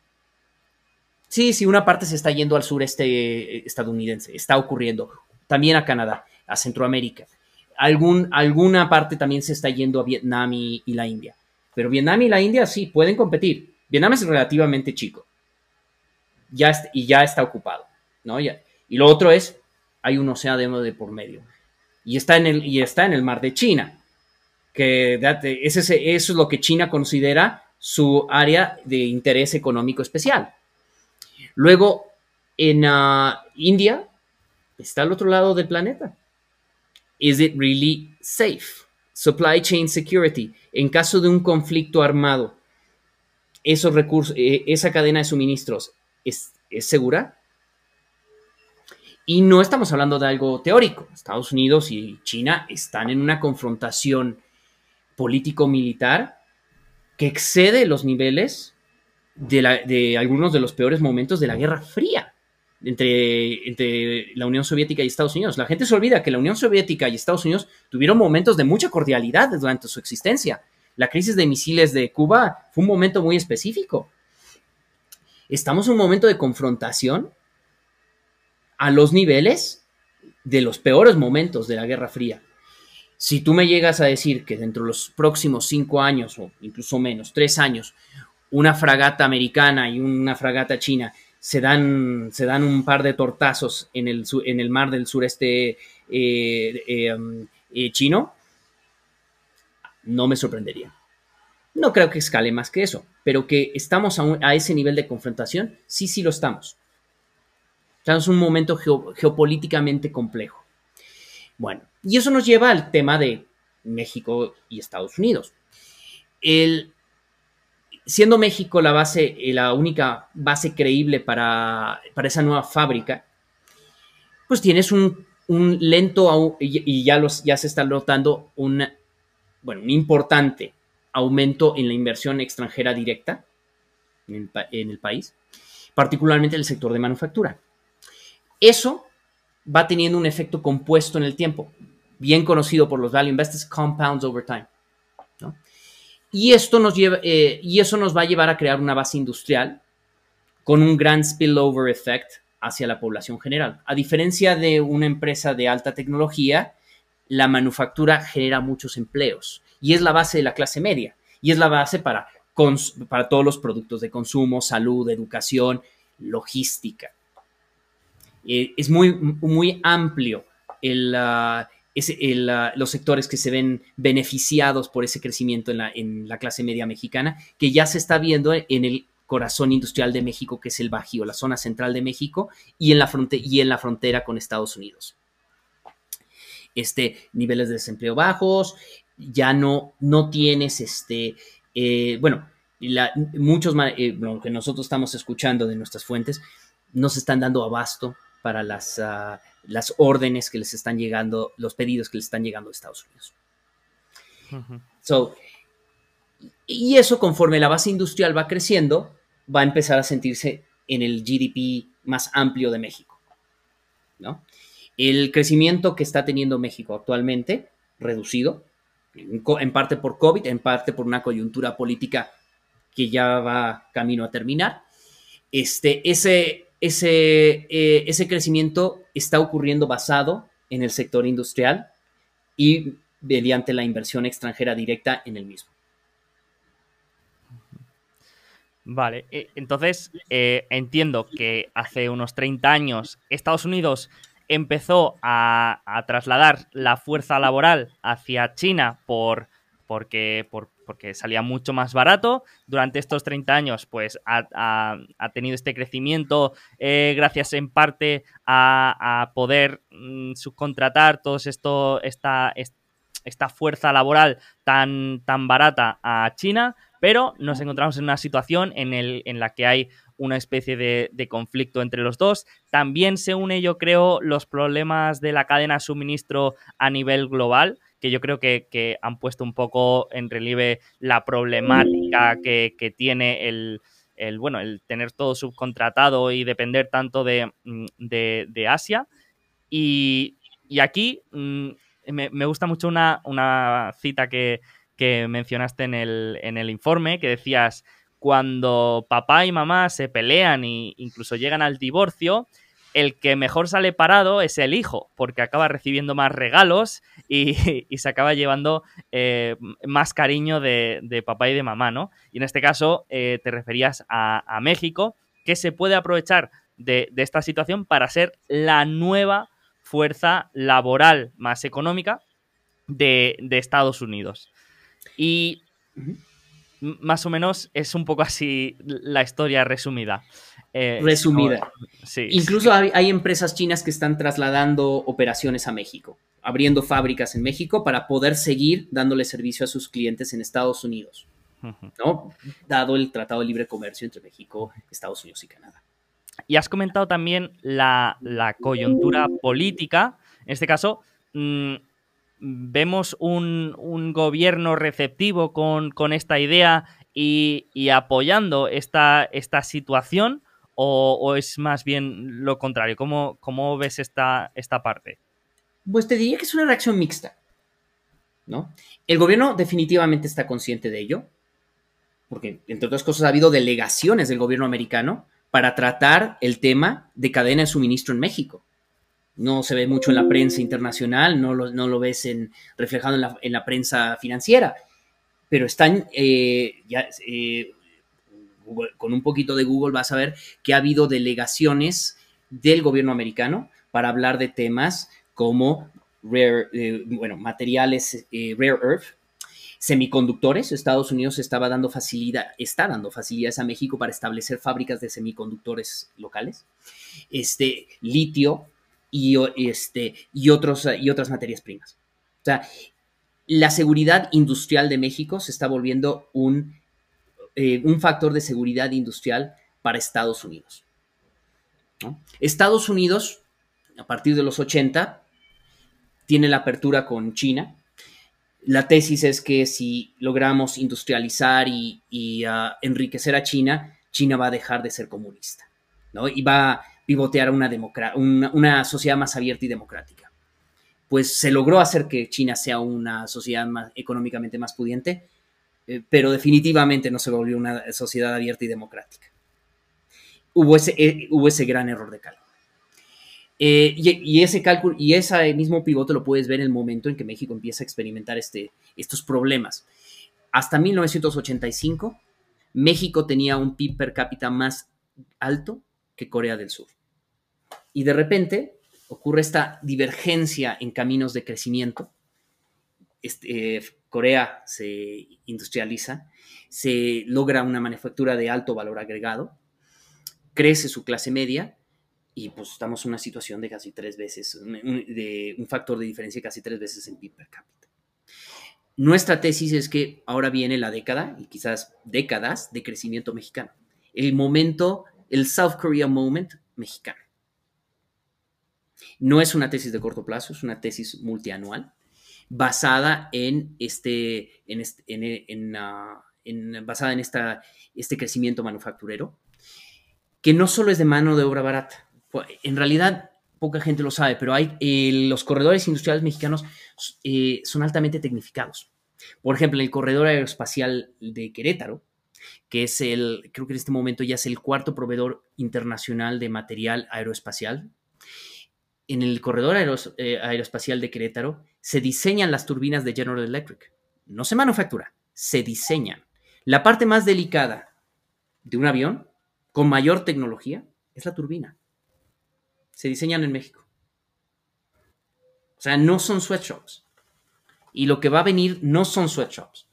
Sí, sí, una parte se está yendo al sureste eh, estadounidense, está ocurriendo. También a Canadá, a Centroamérica. Algún, alguna parte también se está yendo a Vietnam y, la India. Pero Vietnam y la India sí pueden competir. Vietnam es relativamente chico. Ya y ya está ocupado. ¿no? y lo otro es, hay un océano de por medio. Y está en el, está en el mar de China. Que ese, eso es lo que China considera su área de interés económico especial. Luego, en ah, India, está al otro lado del planeta. Is it really safe? Supply chain security. En caso de un conflicto armado, esos recursos, eh, esa cadena de suministros, ¿es, ¿es segura? Y no estamos hablando de algo teórico. Estados Unidos y China están en una confrontación político-militar que excede los niveles de, algunos de los peores momentos de la Guerra Fría entre, entre, la Unión Soviética y Estados Unidos. La gente se olvida que la Unión Soviética y Estados Unidos tuvieron momentos de mucha cordialidad durante su existencia. La crisis de misiles de Cuba fue un momento muy específico. Estamos en un momento de confrontación a los niveles de los peores momentos de la Guerra Fría. Si tú me llegas a decir que dentro de los próximos cinco años, o incluso menos, tres años, una fragata americana y una fragata china se dan, se dan un par de tortazos en el, en el mar del sureste eh, eh, um, eh, chino, no me sorprendería. No creo que escale más que eso, pero que estamos a, ese nivel de confrontación, sí, sí lo estamos. Estamos en un momento geopolíticamente complejo. Bueno, y eso nos lleva al tema de México y Estados Unidos. El, siendo México la base, eh, la única base creíble para, esa nueva fábrica, pues tienes un, lento y, ya, los, ya se está notando un, bueno, importante aumento en la inversión extranjera directa en el país, particularmente en el sector de manufactura. Eso va teniendo un efecto compuesto en el tiempo, bien conocido por los value investors, compounds over time. Y, esto nos lleva, eh, y eso nos va a llevar a crear una base industrial con un gran spillover effect hacia la población general. A diferencia de una empresa de alta tecnología, la manufactura genera muchos empleos y es la base de la clase media y es la base para, para todos los productos de consumo, salud, educación, logística. Eh, es muy, muy amplio los sectores que se ven beneficiados por ese crecimiento en la, clase media mexicana, que ya se está viendo en el corazón industrial de México, que es el Bajío, la zona central de México, y en la, frontera con Estados Unidos. Este, niveles de desempleo bajos, ya no, no tienes este, eh, bueno, muchos, eh, lo que nosotros estamos escuchando de nuestras fuentes, no se están dando abasto para las, ah, las órdenes que les están llegando, los pedidos que les están llegando a Estados Unidos. y eso conforme la base industrial va creciendo, va a empezar a sentirse en el GDP más amplio de México. ¿no? El crecimiento que está teniendo México actualmente, reducido, en parte por COVID, en parte por una coyuntura política que ya va camino a terminar, este, ese, ese, eh, ese crecimiento está ocurriendo basado en el sector industrial y mediante la inversión extranjera directa en el mismo. Vale, e, entonces eh, entiendo que hace unos 30 años Estados Unidos empezó a, trasladar la fuerza laboral hacia China por, porque, porque salía mucho más barato. Durante estos 30 años, pues ha, tenido este crecimiento eh, gracias en parte a, poder mm, subcontratar todo esto, esta, esta fuerza laboral tan, tan barata a China pero nos encontramos en una situación en, el, en la que hay una especie de, conflicto entre los dos. También se une, yo creo, los problemas de la cadena de suministro a nivel global, que yo creo que, han puesto un poco en relieve la problemática que, tiene el, bueno, el tener todo subcontratado y depender tanto de, mm, Asia. Y, aquí mm, me, gusta mucho una, cita que, que mencionaste en el, en el informe, que decías, cuando papá y mamá se pelean e incluso llegan al divorcio, el que mejor sale parado es el hijo, porque acaba recibiendo más regalos y, se acaba llevando eh, más cariño de, papá y de mamá, ¿no? Y en este caso eh, te referías a, México, que se puede aprovechar de, esta situación para ser la nueva fuerza laboral más económica de, de Estados Unidos. Y más o menos es un poco así la historia resumida. Eh, resumida. Sí, Incluso Hay, empresas chinas que están trasladando operaciones a México, abriendo fábricas en México para poder seguir dándole servicio a sus clientes en Estados Unidos, ¿no? Dado el Tratado de Libre Comercio entre México, Estados Unidos y Canadá. Y has comentado también la, coyuntura política. En este caso, mm, vemos un, gobierno receptivo con, esta idea y, apoyando esta, esta situación o, es más bien lo contrario? ¿Cómo, cómo ves esta, esta parte? Pues te diría que es una reacción mixta. ¿no? El gobierno definitivamente está consciente de ello, porque entre otras cosas ha habido delegaciones del gobierno americano para tratar el tema de cadena de suministro en México no se ve mucho en la prensa internacional, no lo, no lo ves en, reflejado en la, prensa financiera, pero están, eh, ya, eh, con un poquito de Google vas a ver que ha habido delegaciones del gobierno americano para hablar de temas como rare, eh, bueno, materiales rare earth, semiconductores. Estados Unidos estaba dando facilidad, está dando facilidades a México para establecer fábricas de semiconductores locales. Este, litio, y, este, y, otros, y otras materias primas. O sea, la seguridad industrial de México se está volviendo un, eh, un factor de seguridad industrial para Estados Unidos. Estados Unidos, a partir de los 80, tiene la apertura con China. La tesis es que si logramos industrializar y, ah, enriquecer a China, China va a dejar de ser comunista. ¿no? Y va, pivotear a una, una, sociedad más abierta y democrática. Pues se logró hacer que China sea una sociedad más, económicamente más pudiente, eh, pero definitivamente no se volvió una sociedad abierta y democrática. Hubo ese, eh, hubo ese gran error de cálculo. Eh, y, ese cálculo y ese mismo pivote lo puedes ver en el momento en que México empieza a experimentar este, estos problemas. Hasta 1985, México tenía un PIB per cápita más alto que Corea del Sur. Y de repente ocurre esta divergencia en caminos de crecimiento. Este, Corea se industrializa, se logra una manufactura de alto valor agregado, crece su clase media y pues estamos en una situación de casi tres veces, de un factor de diferencia casi tres veces en PIB per cápita. Nuestra tesis es que ahora viene la década y quizás décadas de crecimiento mexicano. El momento el South Korea Moment mexicano. No es una tesis de corto plazo, es una tesis multianual basada en este, en, en, ah, basada en esta, este crecimiento manufacturero, que no solo es de mano de obra barata. En realidad, poca gente lo sabe, pero hay, los corredores industriales mexicanos eh, son altamente tecnificados. Por ejemplo, el corredor aeroespacial de Querétaro que es el, creo que en este momento ya es el cuarto proveedor internacional de material aeroespacial. En el corredor eh, aeroespacial de Querétaro se diseñan las turbinas de General Electric. No se manufactura, se diseñan. La parte más delicada de un avión con mayor tecnología es la turbina. Se diseñan en México. O sea, no son sweatshops. Y lo que va a venir no son sweatshops.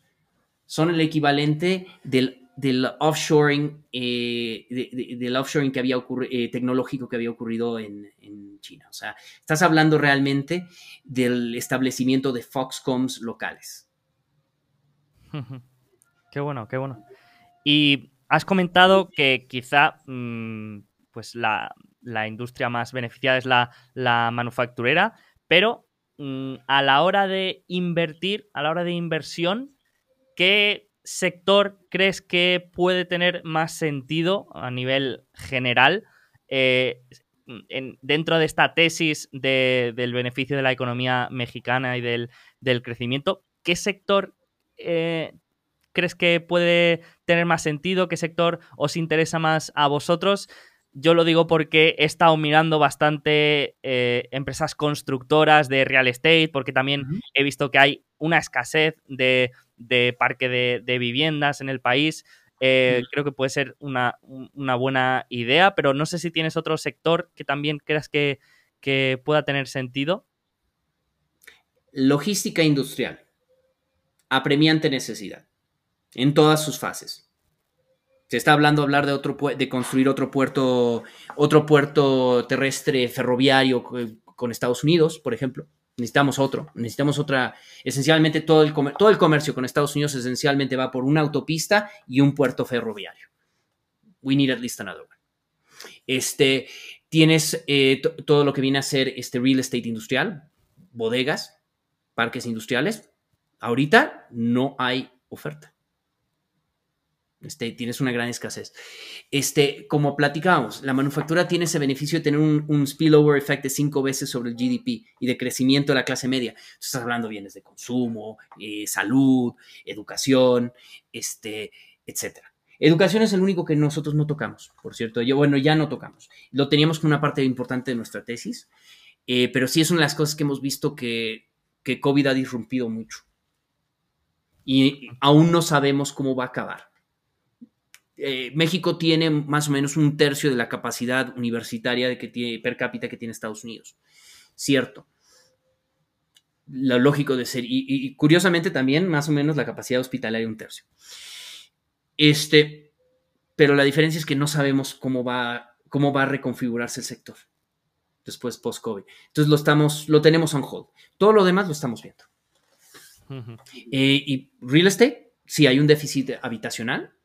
Son el equivalente del del offshoring, eh, del offshoring que había eh, tecnológico que había ocurrido en, China. O sea, estás hablando realmente del establecimiento de Foxcoms locales. Qué bueno, qué bueno. Y has comentado que quizá mm, pues la, industria más beneficiada es la, la manufacturera, pero mm, a la hora de invertir, a la hora de inversión, ¿qué sector crees que puede tener más sentido a nivel general eh, dentro de esta tesis del beneficio de la economía mexicana y del, crecimiento? ¿Qué sector eh, crees que puede tener más sentido? ¿Qué sector os interesa más a vosotros? Yo lo digo porque he estado mirando bastante eh, empresas constructoras de real estate, porque también he visto que hay una escasez de, parque de, viviendas en el país. Eh, creo que puede ser una, buena idea, pero no sé si tienes otro sector que también creas que, que pueda tener sentido. Logística industrial. Apremiante necesidad. En todas sus fases. Se está hablando hablar de otro de construir otro puerto, otro puerto terrestre ferroviario con Estados Unidos, por ejemplo. Necesitamos otro, necesitamos otra. Esencialmente todo el, todo el comercio con Estados Unidos esencialmente va por una autopista y un puerto ferroviario. We need at least another one. Este, tienes eh, todo lo que viene a ser este real estate industrial, bodegas, parques industriales. Ahorita no hay oferta. Este, tienes una gran escasez. Este, como platicábamos, la manufactura tiene ese beneficio de tener un, spillover effect de cinco veces sobre el GDP y de crecimiento de la clase media. Estás hablando de bienes de consumo, eh, salud, educación, este, etcétera. Educación es el único que nosotros no tocamos, por cierto. Yo, bueno, ya no tocamos. Lo teníamos como una parte importante de nuestra tesis, eh, pero sí es una de las cosas que hemos visto que, que COVID ha disrumpido mucho. Y aún no sabemos cómo va a acabar eh, México tiene más o menos un tercio de la capacidad universitaria de que tiene, per cápita que tiene Estados Unidos. Cierto. Lo lógico de ser. Y, curiosamente también más o menos la capacidad hospitalaria un tercio. Este, pero la diferencia es que no sabemos cómo va, cómo va a reconfigurarse el sector después post-COVID. Entonces lo estamos, lo tenemos on hold. Todo lo demás lo estamos viendo. Eh, y real estate, sí hay un déficit habitacional,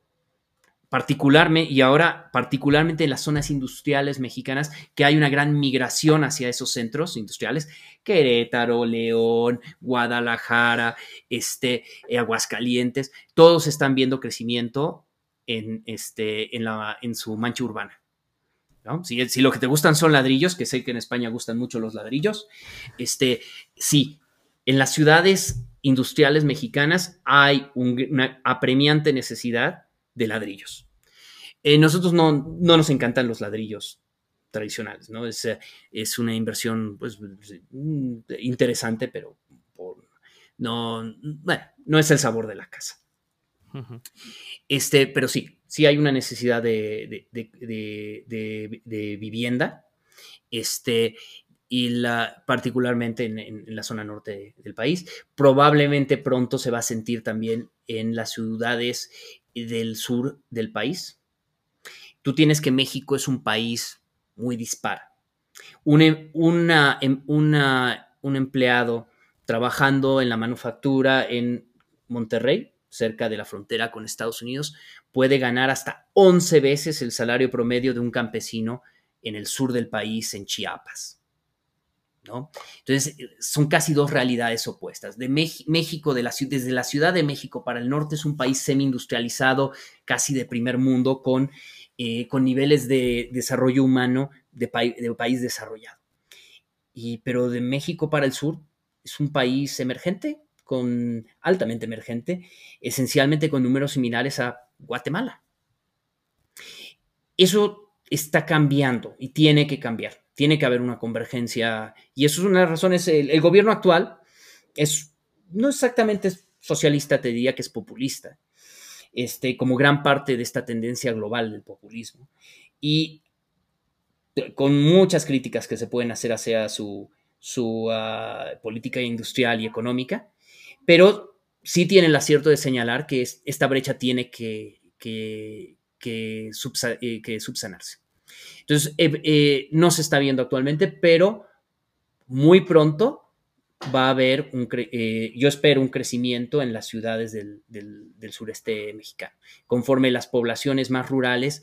particularmente, y ahora particularmente en las zonas industriales mexicanas, que hay una gran migración hacia esos centros industriales, Querétaro, León, Guadalajara, este, Aguascalientes, todos están viendo crecimiento en, este, en, su mancha urbana. Si, si, lo que te gustan son ladrillos, que sé que en España gustan mucho los ladrillos, este, sí, en las ciudades industriales mexicanas hay una apremiante necesidad de ladrillos. Eh, nosotros no, nos encantan los ladrillos tradicionales, ¿no? Es, eh, es una inversión pues, mm, interesante, pero no, no es el sabor de la casa. Este, pero sí, sí hay una necesidad de, vivienda. Este, y la, particularmente en, en, la zona norte del país. Probablemente pronto se va a sentir también en las ciudades del sur del país. Tú tienes que México es un país muy dispar. Un, em, una, em, un empleado trabajando en la manufactura en Monterrey, cerca de la frontera con Estados Unidos, puede ganar hasta 11 veces el salario promedio de un campesino en el sur del país, en Chiapas. Entonces, son casi dos realidades opuestas. De México, de la, desde la Ciudad de México para el norte es un país semi-industrializado, casi de primer mundo, con, eh, con niveles de desarrollo humano de, país desarrollado. Y, pero de México para el sur es un país emergente, con, altamente emergente, esencialmente con números similares a Guatemala. Eso está cambiando y tiene que cambiar tiene que haber una convergencia y eso es una de las razones. El, gobierno actual es no exactamente socialista, te diría que es populista. este, como gran parte de esta tendencia global del populismo. Y con muchas críticas que se pueden hacer hacia su, su ah, política industrial y económica, pero sí tiene el acierto de señalar que esta brecha tiene que, que, que, eh, subsanarse. Entonces, eh, eh, no se está viendo actualmente, pero muy pronto va a haber, un, yo espero, un crecimiento en las ciudades del, sureste mexicano, conforme las poblaciones más rurales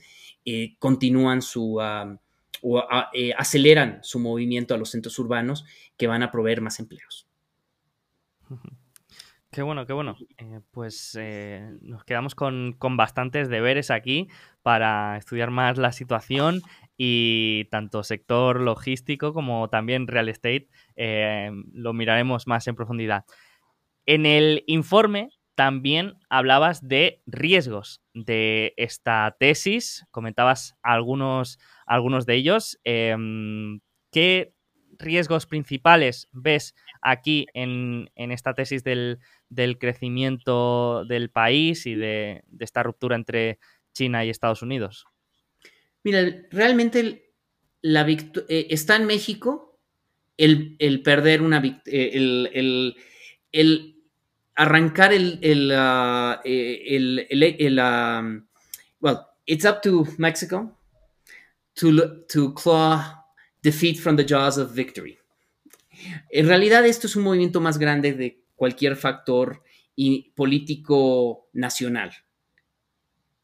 continúan su, o eh, aceleran su movimiento a los centros urbanos que van a proveer más empleos. Qué bueno, qué bueno. Eh, pues eh, nos quedamos con, bastantes deberes aquí para estudiar más la situación y tanto sector logístico como también real estate lo miraremos más en profundidad. En el informe también hablabas de riesgos de esta tesis, comentabas algunos, algunos de ellos. Em, ¿Qué riesgos principales ves aquí en, esta tesis del, crecimiento del país y de, esta ruptura entre China y Estados Unidos? Mira, realmente la eh, está en México el, perder una eh, el, el, arrancar el, el, uh, el, el um, it's up to Mexico to, to claw defeat from the jaws of victory. En realidad esto es un movimiento más grande de cualquier factor político nacional.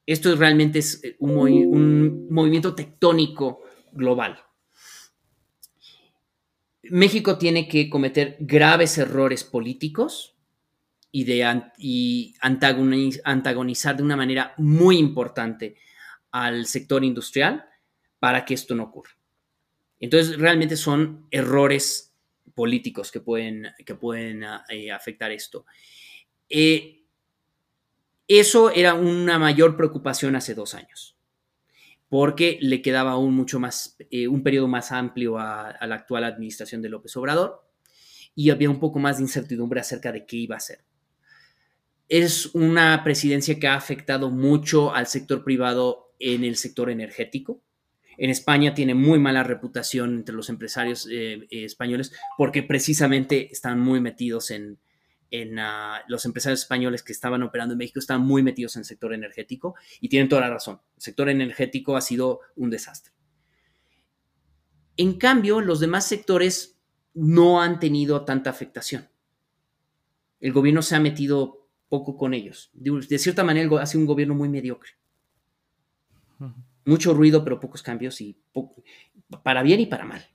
Esto realmente es un, un movimiento tectónico global. México tiene que cometer graves errores políticos y, de, y antagonizar de una manera muy importante al sector industrial para que esto no ocurra. Entonces, realmente son errores políticos que pueden, que pueden eh, afectar esto. Eh, eso era una mayor preocupación hace dos años, porque le quedaba un mucho más, eh, un periodo más amplio a, a la actual administración de López Obrador y había un poco más de incertidumbre acerca de qué iba a hacer es una presidencia que ha afectado mucho al sector privado en el sector energético. En España tiene muy mala reputación entre los empresarios eh, eh, españoles porque precisamente están muy metidos en, ah, los empresarios españoles que estaban operando en México están muy metidos en el sector energético y tienen toda la razón. El sector energético ha sido un desastre. En cambio, los demás sectores no han tenido tanta afectación. El gobierno se ha metido poco con ellos. De, cierta manera, hace un gobierno muy mediocre. Mucho ruido, pero pocos cambios y para bien y para mal.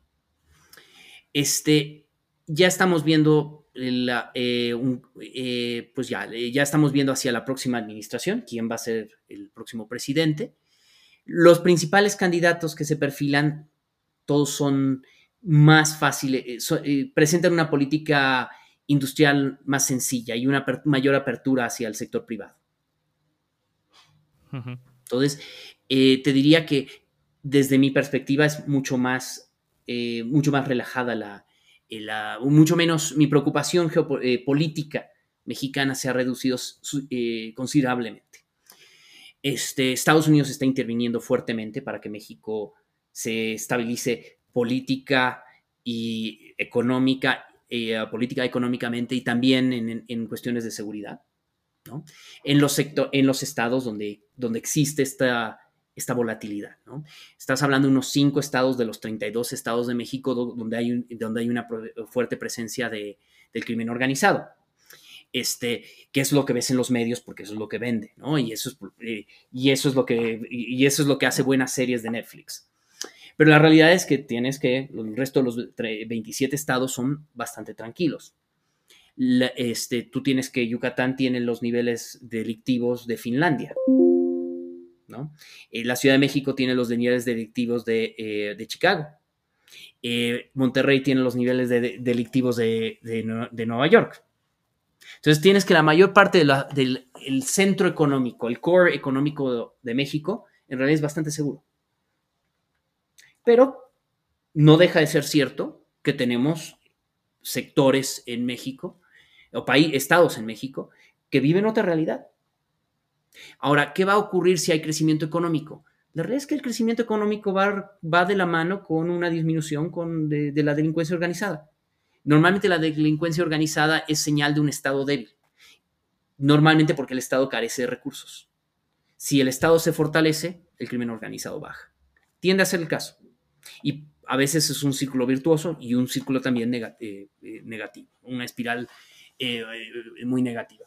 Este, ya estamos viendo la, eh, eh, pues ya, eh, ya estamos viendo hacia la próxima administración, quién va a ser el próximo presidente. Los principales candidatos que se perfilan, todos son más fáciles, presentan una política industrial más sencilla y una mayor apertura hacia el sector privado. Entonces, eh, te diría que desde mi perspectiva es mucho más, eh, mucho más relajada la, eh, mucho menos, mi preocupación geopolítica mexicana se ha reducido considerablemente. Este, Estados Unidos está interviniendo fuertemente para que México se estabilice política y económica política económicamente y también en, cuestiones de seguridad, ¿no? En los, en los estados donde, donde existe esta, esta volatilidad, ¿no? Estás hablando de unos cinco estados de los 32 estados de México donde hay, donde hay una fuerte presencia de, del crimen organizado. Este, que es lo que ves en los medios porque eso es lo que vende, ¿no? Y eso es, eh, y eso es, lo, que, y eso es lo que hace buenas series de Netflix. Pero la realidad es que tienes que, el resto de los 27 estados son bastante tranquilos. este, tú tienes que Yucatán tiene los niveles delictivos de Finlandia. ¿No? Eh, la Ciudad de México tiene los niveles delictivos de, eh, Chicago. Eh, Monterrey tiene los niveles delictivos de, Nueva York. Entonces tienes que la mayor parte del centro económico, el core económico de México, en realidad es bastante seguro. Pero no deja de ser cierto que tenemos sectores en México, o estados en México, que viven otra realidad. Ahora, ¿qué va a ocurrir si hay crecimiento económico? La realidad es que el crecimiento económico va, de la mano con una disminución de la delincuencia organizada. Normalmente la delincuencia organizada es señal de un Estado débil. Normalmente porque el Estado carece de recursos. Si el Estado se fortalece, el crimen organizado baja. Tiende a ser el caso. Y a veces es un círculo virtuoso y un círculo también eh, eh, negativo, una espiral eh, muy negativa.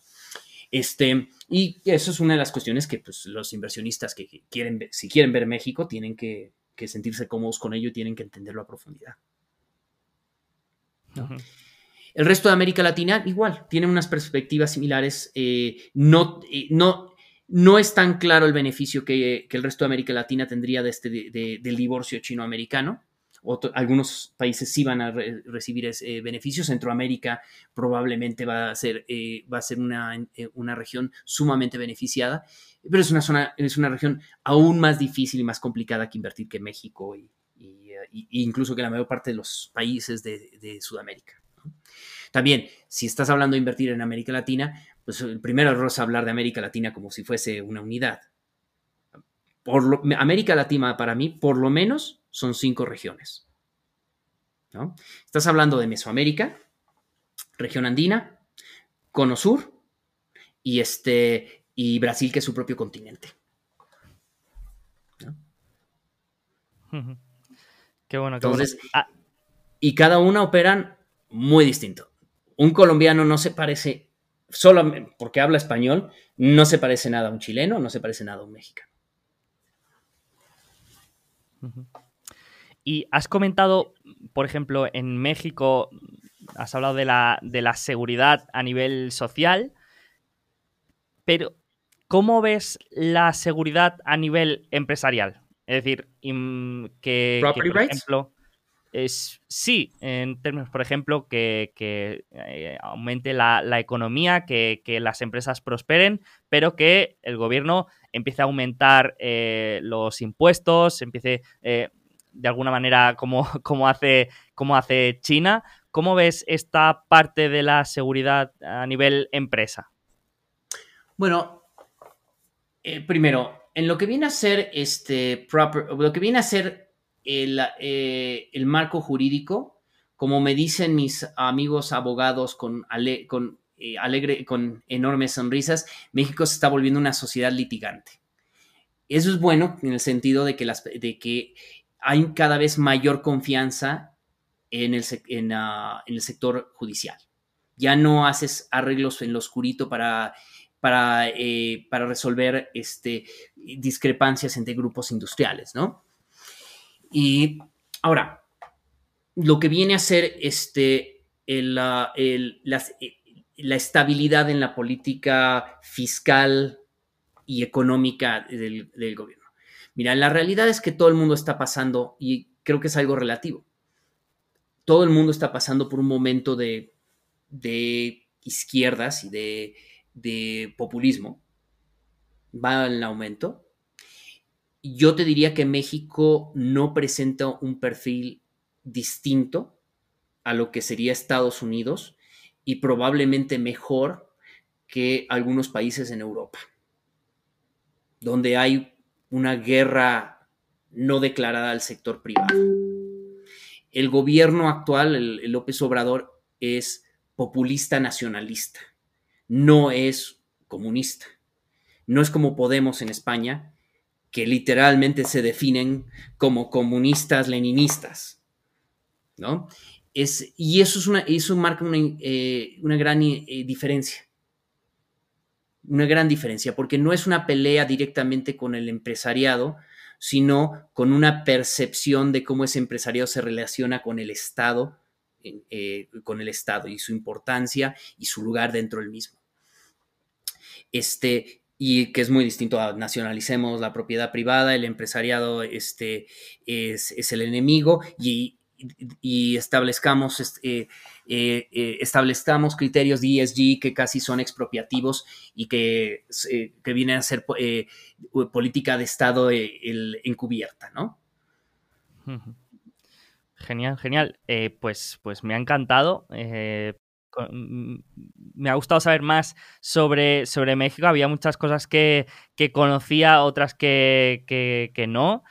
Este, y eso es una de las cuestiones que pues, los inversionistas que quieren, si quieren ver México, tienen que, sentirse cómodos con ello y tienen que entenderlo a profundidad. El resto de América Latina, igual, tiene unas perspectivas similares. no, no, no es tan claro el beneficio que, el resto de América Latina tendría de este, del divorcio chino-americano algunos países sí van a recibir ese beneficio. Centroamérica probablemente va a ser, eh, va a ser eh, una, región sumamente beneficiada, pero es una, zona, es una región aún más difícil y más complicada que invertir que México y, incluso que la mayor parte de los países de, Sudamérica. También, si estás hablando de invertir en América Latina, pues el primer error es hablar de América Latina como si fuese una unidad. Por América Latina, para mí, por lo menos, son cinco regiones. ¿no? Estás hablando de Mesoamérica, región andina, Cono Sur y, este, y Brasil, que es su propio continente. Qué bueno. Entonces, ah. y cada una operan muy distinto. Un colombiano no se parece, solo porque habla español, no se parece nada a un chileno, no se parece nada a un mexicano. Y has comentado, por ejemplo, en México, has hablado de la, de la seguridad a nivel social, pero ¿cómo ves la seguridad a nivel empresarial? Es decir, que, por ejemplo, es, sí, en términos, por ejemplo, que, eh, aumente la, economía, que, las empresas prosperen, pero que el gobierno empiece a aumentar eh, los impuestos, empiece eh, de alguna manera como, como, hace, como hace China. ¿Cómo ves esta parte de la seguridad a nivel empresa? Bueno, eh, primero, en lo que viene a ser este lo que viene a ser el, eh, marco jurídico, como me dicen mis amigos abogados con, con, eh, alegre, con enormes sonrisas, México se está volviendo una sociedad litigante. Eso es bueno en el sentido de que, las, de que hay cada vez mayor confianza en el, ah, en, el sector judicial. Ya no haces arreglos en lo oscurito para, para, eh, para resolver este, discrepancias entre grupos industriales, ¿no? Y ahora, lo que viene a ser este, la, la estabilidad en la política fiscal y económica del, gobierno. Mira, la realidad es que todo el mundo está pasando, y creo que es algo relativo, todo el mundo está pasando por un momento de, izquierdas y de, populismo. Va en aumento. Yo te diría que México no presenta un perfil distinto a lo que sería Estados Unidos y probablemente mejor que algunos países en Europa, donde hay una guerra no declarada al sector privado. El gobierno actual, el, López Obrador, es populista nacionalista, no es comunista. No es como Podemos en España, que literalmente se definen como comunistas leninistas, ¿no? Y eso, es una, eso marca una, eh, gran eh, diferencia una gran diferencia, porque no es una pelea directamente con el empresariado, sino con una percepción de cómo ese empresariado se relaciona con el Estado, eh, con el Estado y su importancia y su lugar dentro del mismo. Este, y que es muy distinto a nacionalicemos la propiedad privada, el empresariado este, es, es el enemigo y, y establezcamos, eh, eh, eh, establezcamos criterios de ESG que casi son expropiativos y que, que vienen a ser política de Estado encubierta, ¿no? Genial, genial. pues, pues me ha encantado mm, me ha gustado saber más sobre, sobre México. Había muchas cosas que, conocía, otras que, que, no.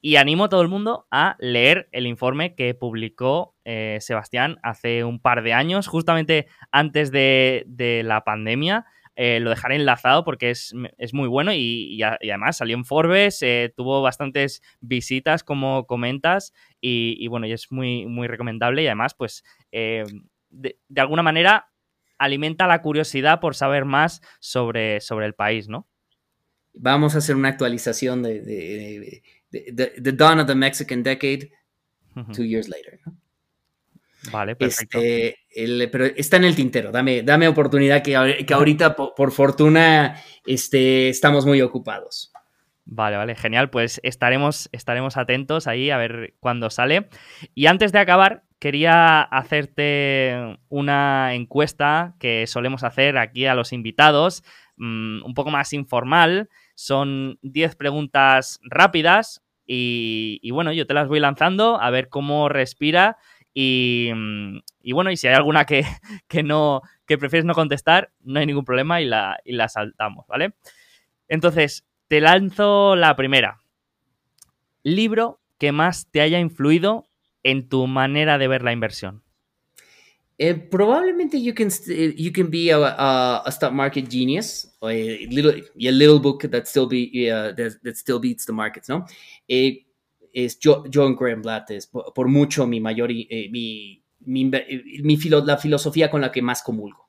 Y animo a todo el mundo a leer el informe que publicó eh, Sebastián hace un par de años, justamente antes de, de la pandemia. Eh, lo dejaré enlazado porque es, muy bueno y, además salió en Forbes, eh, tuvo bastantes visitas como comentas y, bueno, y es muy, muy recomendable y además pues eh, de, alguna manera alimenta la curiosidad por saber más sobre, sobre el país, ¿no? Vamos a hacer una actualización de, The Dawn of the Mexican Decade, two years later, ¿no? Vale, perfecto. Este, pero está en el tintero, dame, dame oportunidad que, que ahorita, por, fortuna, este, estamos muy ocupados. Vale, vale, genial. Pues estaremos, estaremos atentos ahí a ver cuándo sale. Y antes de acabar, quería hacerte una encuesta que solemos hacer aquí a los invitados, mm, un poco más informal. Son 10 preguntas rápidas y, y, bueno, yo te las voy lanzando a ver cómo respira Mm, y, bueno, y si hay alguna que, no, que prefieres no contestar, no hay ningún problema y la, y la saltamos, ¿vale? Entonces, te lanzo la primera. Libro que más te haya influido en tu manera de ver la inversión. Eh, probablemente you can you can be a, stock market genius a little a little book that still be that, still beats the markets, ¿no? Eh, es John Graham Blatt, es por, mucho mi mayor, eh, mi, la filosofía con la que más comulgo.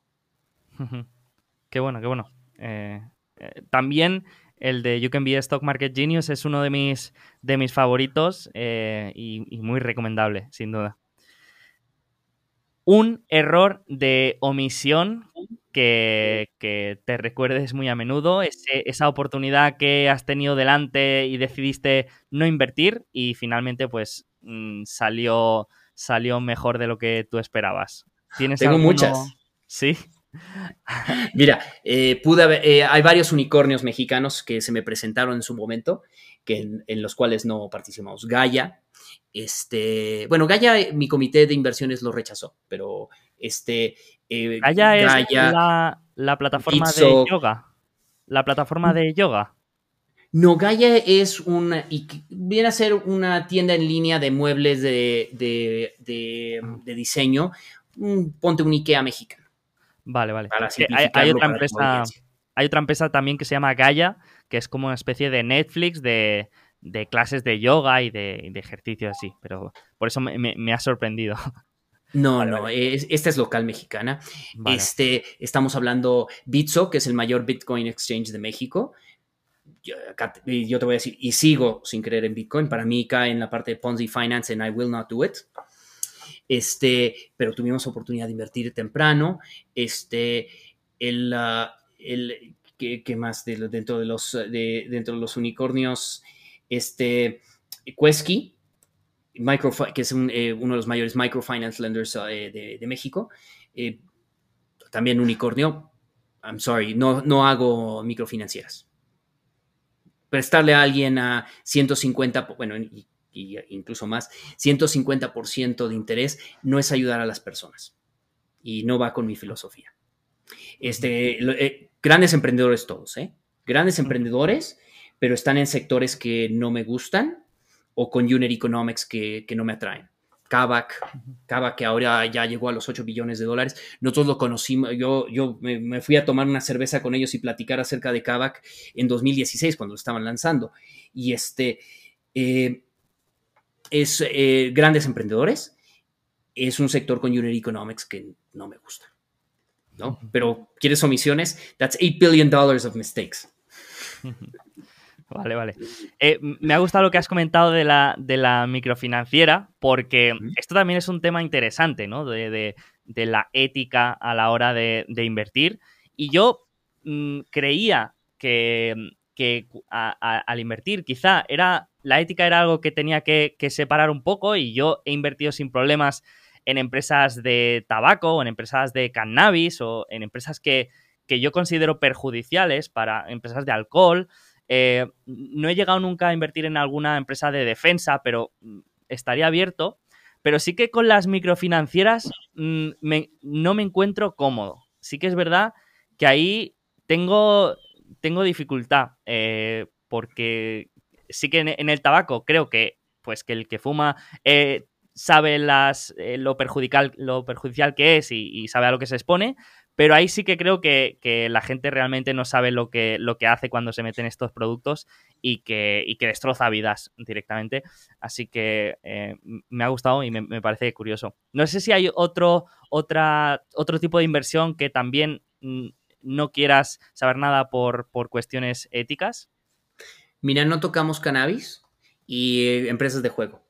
Qué bueno, qué bueno. Eh, eh, también el de You Can Be a Stock Market Genius es uno de mis, de mis favoritos y muy recomendable, sin duda. Un error de omisión que, te recuerdes muy a menudo, esa oportunidad que has tenido delante y decidiste no invertir y finalmente pues mm, salió, salió mejor de lo que tú esperabas. ¿Tienes Tengo muchas. Sí. Mira, eh, pude eh, hay varios unicornios mexicanos que se me presentaron en su momento, que en, los cuales no participamos. Gaia, este, bueno, Gaia, mi comité de inversiones lo rechazó, pero este, eh, Gaia, es la, plataforma de yoga. La plataforma de yoga. No, Gaia es una. viene a ser una tienda en línea de muebles de, de, diseño. ponte un IKEA mexicano. Vale, vale. hay, otra empresa. Hay otra empresa también que se llama Gaia, que es como una especie de Netflix de, clases de yoga y de, ejercicios así. Pero por eso me ha sorprendido. No, no, esta es local mexicana. Este, estamos hablando Bitso, que es el mayor Bitcoin exchange de México. Yo, te voy a decir, y sigo sin creer en Bitcoin. Para mí cae en la parte de Ponzi Finance and I will not do it. Este, pero tuvimos oportunidad de invertir temprano. Este, el, ah, el ¿qué, más dentro, de los, dentro de los unicornios? Este, Quesky, que es eh, uno de los mayores microfinance lenders eh, de, México. Eh, también unicornio. I'm sorry, no, no hago microfinancieras. Prestarle a alguien a 150, bueno, y, incluso más, 150% de interés no es ayudar a las personas. Y no va con mi filosofía. Este, grandes emprendedores todos, ¿eh? Grandes emprendedores, pero están en sectores que no me gustan o con Unit Economics que, no me atraen. Kavak, Kavak que ahora ya llegó a los 8 billones de dólares. Nosotros lo conocimos, yo, yo me, fui a tomar una cerveza con ellos y platicar acerca de Kavak en 2016 cuando lo estaban lanzando. Y este eh, es eh, grandes emprendedores. Es un sector con Unit Economics que no me gusta. ¿no? Pero ¿quieres omisiones? That's 8 billion dollars of mistakes. Vale, vale. Eh, me ha gustado lo que has comentado de la, de la microfinanciera, porque esto también es un tema interesante, ¿no? De, la ética a la hora de, invertir. Y yo mm, creía que, al invertir quizá era la ética era algo que tenía que, separar un poco y yo he invertido sin problemas en empresas de tabaco o en empresas de cannabis o en empresas que, que yo considero perjudiciales para empresas de alcohol. Eh, no he llegado nunca a invertir en alguna empresa de defensa, pero mm, estaría abierto. pero sí que con las microfinancieras mm, no me encuentro cómodo. Sí que es verdad que ahí tengo, tengo dificultad, eh, porque sí que en, el tabaco creo que, pues, que el que fuma eh, sabe las, eh, lo, perjudicial, lo perjudicial que es y, sabe a lo que se expone, pero ahí sí que creo que, la gente realmente no sabe lo que, lo que hace cuando se meten estos productos y que, y que destroza vidas directamente. Así que eh, me ha gustado y me, parece curioso. No sé si hay otro, otra, otro tipo de inversión que también mm, no quieras saber nada por, por cuestiones éticas. Mira, no tocamos cannabis y eh, empresas de juego.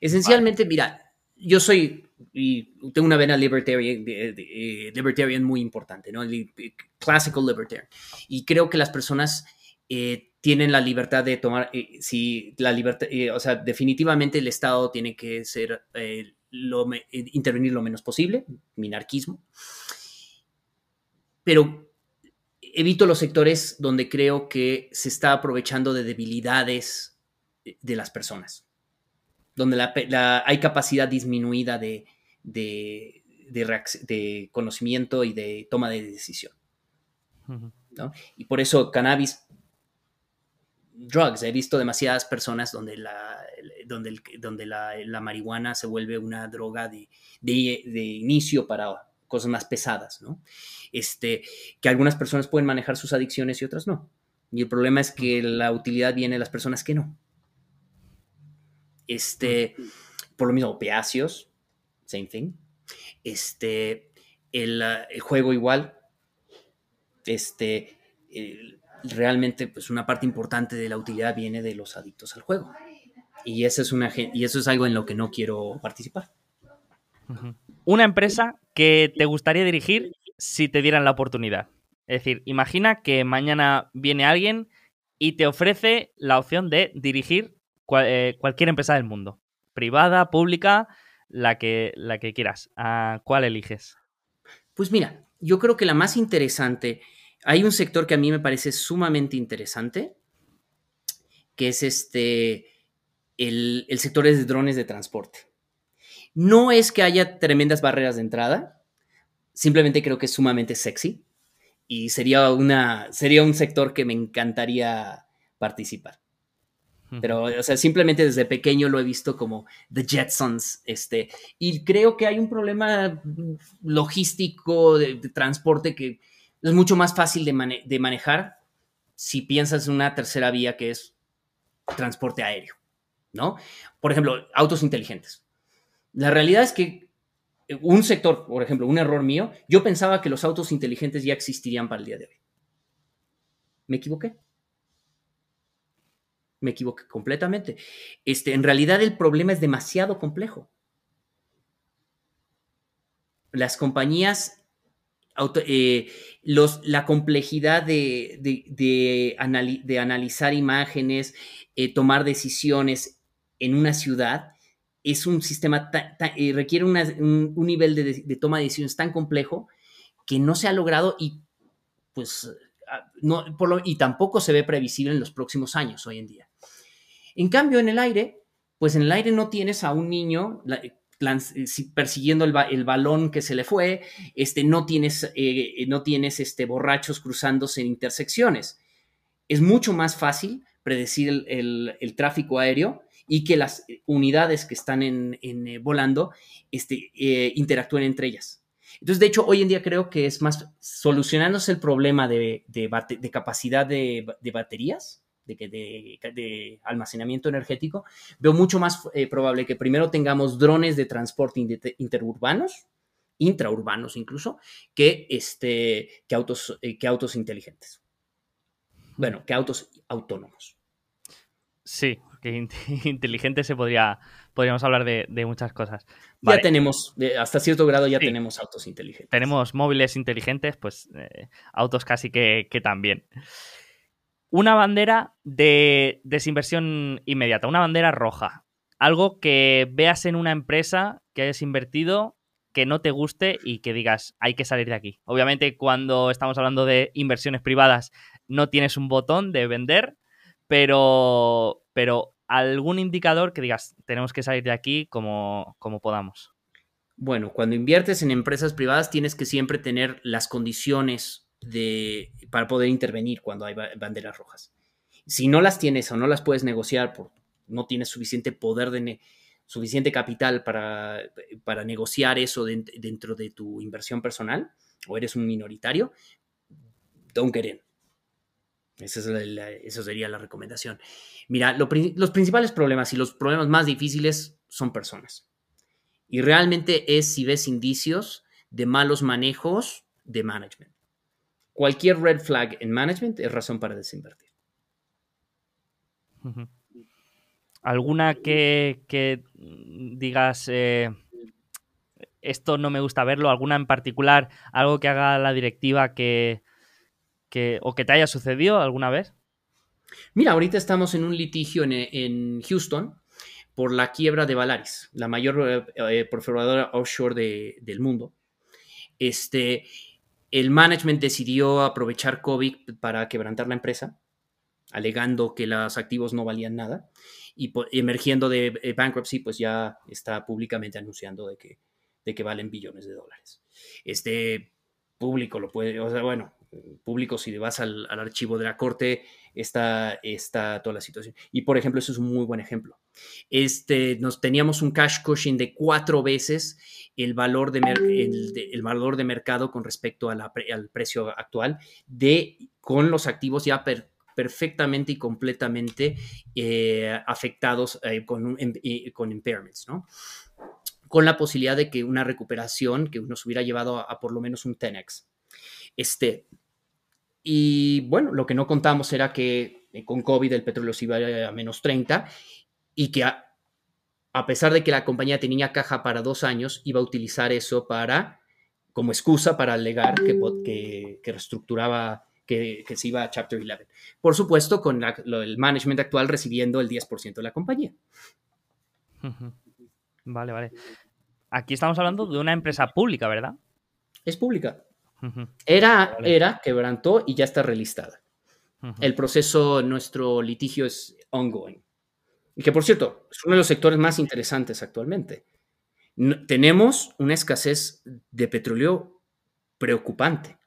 Esencialmente, mira, yo soy y tengo una vena libertarian, eh, libertarian muy importante, ¿no? Classical libertarian. Y creo que las personas eh, tienen la libertad de tomar, eh, si la libertad, o sea, definitivamente el Estado tiene que ser, lo, intervenir lo menos posible, minarquismo. Pero evito los sectores donde creo que se está aprovechando de debilidades de las personas donde hay capacidad disminuida de, de, conocimiento y de toma de decisión. Y por eso cannabis, drugs, he visto demasiadas personas donde la, donde donde la, marihuana se vuelve una droga de, inicio para cosas más pesadas, ¿no? Este, que algunas personas pueden manejar sus adicciones y otras no. Y el problema es que la utilidad viene de las personas que no. Este, por lo mismo, opiáceos, same thing. Este, el, ah, juego igual. Este, realmente, pues una parte importante de la utilidad viene de los adictos al juego. Y, eso es una, y eso es algo en lo que no quiero participar. Una empresa que te gustaría dirigir si te dieran la oportunidad. Es decir, imagina que mañana viene alguien y te ofrece la opción de dirigir eh, cualquier empresa del mundo. Privada, pública, la que, la que quieras. ¿A cuál eliges? Pues mira, yo creo que la más interesante, hay un sector que a mí me parece sumamente interesante, que es este, el, el sector de drones de transporte. No es que haya tremendas barreras de entrada, simplemente creo que es sumamente sexy y sería, una, sería un sector que me encantaría participar. Pero, o sea, simplemente desde pequeño lo he visto como The Jetsons, este, y creo que hay un problema logístico de, transporte que es mucho más fácil de, de, manejar si piensas en una tercera vía que es transporte aéreo, ¿no? Por ejemplo, autos inteligentes. La realidad es que un sector, por ejemplo, un error mío, yo pensaba que los autos inteligentes ya existirían para el día de hoy. Me equivoqué me equivoqué completamente. Este, en realidad el problema es demasiado complejo. Las compañías, eh, los, la complejidad de, de, analizar imágenes, eh, tomar decisiones en una ciudad, es un sistema, eh, requiere un, nivel de, toma de decisiones tan complejo que no se ha logrado y pues no, y tampoco se ve previsible en los próximos años hoy en día. En cambio, en el aire, pues en el aire no tienes a un niño eh, persiguiendo el, balón que se le fue, este, no tienes, eh, no tienes este, borrachos cruzándose en intersecciones. Es mucho más fácil predecir el, tráfico aéreo y que las unidades que están en, eh, volando este, interactúen entre ellas. Entonces, de hecho, hoy en día creo que es más solucionándose el problema de, capacidad de, baterías, de, almacenamiento energético, veo mucho más eh, probable que primero tengamos drones de transporte interurbanos, intraurbanos incluso, que, este, que, autos, eh, que autos inteligentes. Bueno, que autos autónomos. Sí, que inteligente se podría, podríamos hablar de, muchas cosas. Ya tenemos, hasta cierto grado ya tenemos autos inteligentes. Tenemos móviles inteligentes, pues eh, autos casi que, que también una bandera de desinversión inmediata, una bandera roja. Algo que veas en una empresa que hayas invertido, que no te guste y que digas, hay que salir de aquí. Obviamente, cuando estamos hablando de inversiones privadas, no tienes un botón de vender, pero, pero algún indicador que digas, tenemos que salir de aquí como, como podamos. Bueno, cuando inviertes en empresas privadas tienes que siempre tener las condiciones de, para poder intervenir cuando hay banderas rojas. Si no las tienes o no las puedes negociar, por, no tienes suficiente poder de suficiente capital para, para negociar eso dentro de tu inversión personal o eres un minoritario, don't get in. Esa, sería la recomendación. Mira, los principales problemas y los problemas más difíciles son personas. Y realmente es si ves indicios de malos manejos de management. Cualquier red flag en management es razón para desinvertir. ¿Alguna que, digas, eh, esto no me gusta verlo? ¿Alguna en particular? ¿Algo que haga la directiva que, o que te haya sucedido alguna vez? Mira, ahorita estamos en un litigio en, Houston por la quiebra de Valaris, la mayor eh, eh offshore del mundo. Este, el management decidió aprovechar COVID para quebrantar la empresa, alegando que los activos no valían nada. Y emergiendo de eh, bankruptcy, pues ya está públicamente anunciando de que, de que valen billones de dólares. Este público lo puede, o sea, bueno, público, si vas al, archivo de la corte, está, está toda la situación. Y por ejemplo, eso es un muy buen ejemplo. Este, nos teníamos un cash cushion de cuatro veces el valor de, el, valor de mercado con respecto al precio actual de con los activos ya perfectamente y completamente eh, afectados eh, con, con impairments, ¿no? Con la posibilidad de que una recuperación que nos hubiera llevado a, a por lo menos un 10x. Este, y bueno, lo que no contamos era que eh, con COVID el petróleo se iba a menos 30 y que a, pesar de que la compañía tenía caja para dos años, iba a utilizar eso para, como excusa para alegar que, que, reestructuraba, que, se iba a Chapter 11. Por supuesto, con el management actual recibiendo el 10% de la compañía. Vale, vale. Aquí estamos hablando de una empresa pública, ¿verdad? Es pública. Era, era, quebrantó y ya está relistada. El proceso, nuestro litigio es ongoing. Y que, por cierto, es uno de los sectores más interesantes actualmente. tenemos una escasez de petróleo preocupante.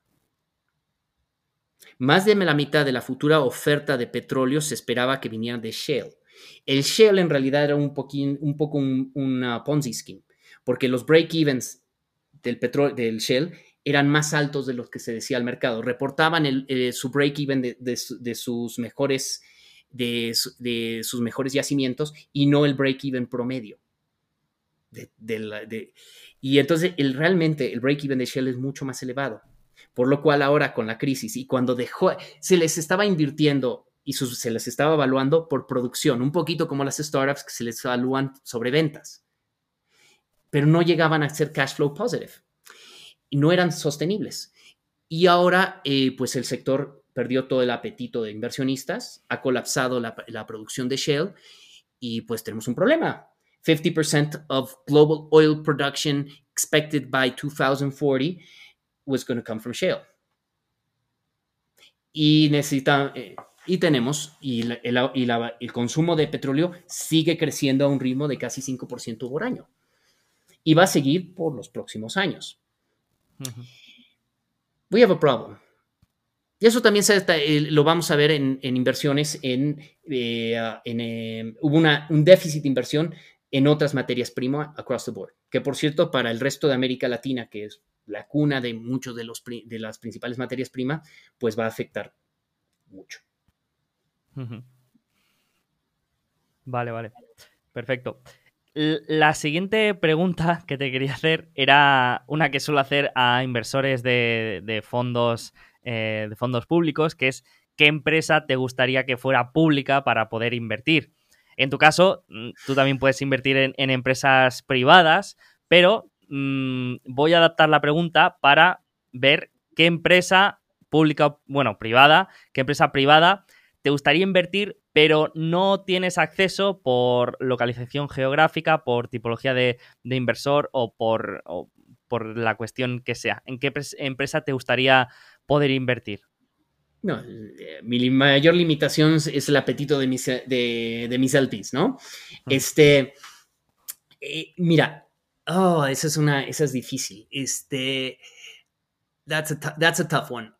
Más de la mitad de la futura oferta de petróleo se esperaba que viniera de shale. El shale en realidad era un, un poco un, una Ponzi scheme, porque los break-evens del, petróleo, del shale eran más altos de los que se decía al mercado. Reportaban el, eh, su break-even de, sus mejores de, sus mejores yacimientos y no el break-even promedio. y entonces el, realmente el break-even de Shell es mucho más elevado. Por lo cual ahora con la crisis y cuando dejó, se les estaba invirtiendo y se les estaba evaluando por producción, un poquito como las startups que se les evalúan sobre ventas, pero no llegaban a ser cash flow positive no eran sostenibles. Y ahora, eh, pues el sector perdió todo el apetito de inversionistas, ha colapsado la, producción de Shell y pues tenemos un problema. 50% of global oil production expected by 2040 was going to come from shale. Y necesita, eh, y tenemos, y, el, consumo de petróleo sigue creciendo a un ritmo de casi 5% por año. Y va a seguir por los próximos años. We have a problem. Y eso también se, eh, lo vamos a ver en, inversiones, en, eh, em, hubo un déficit de inversión en otras materias primas across the board, que por cierto para el resto de América Latina, que es la cuna de muchos de, los, de las principales materias primas, pues va a afectar mucho. Vale, vale. Perfecto. La siguiente pregunta que te quería hacer era una que suelo hacer a inversores de, fondos, eh, de fondos públicos, que es ¿qué empresa te gustaría que fuera pública para poder invertir? En tu caso, mm, tú también puedes invertir en, empresas privadas, pero mm, voy a adaptar la pregunta para ver qué empresa pública, bueno, privada, qué empresa privada te gustaría invertir, pero no tienes acceso por localización geográfica, por tipología de, inversor o por, por, la cuestión que sea. ¿En qué empresa te gustaría poder invertir? No, eh, mi mayor limitación es el apetito de mis, de, de mis LPs, ¿no? Este, eh, mira, oh, esa es una, esa es difícil. Este, that's a, that's a tough one.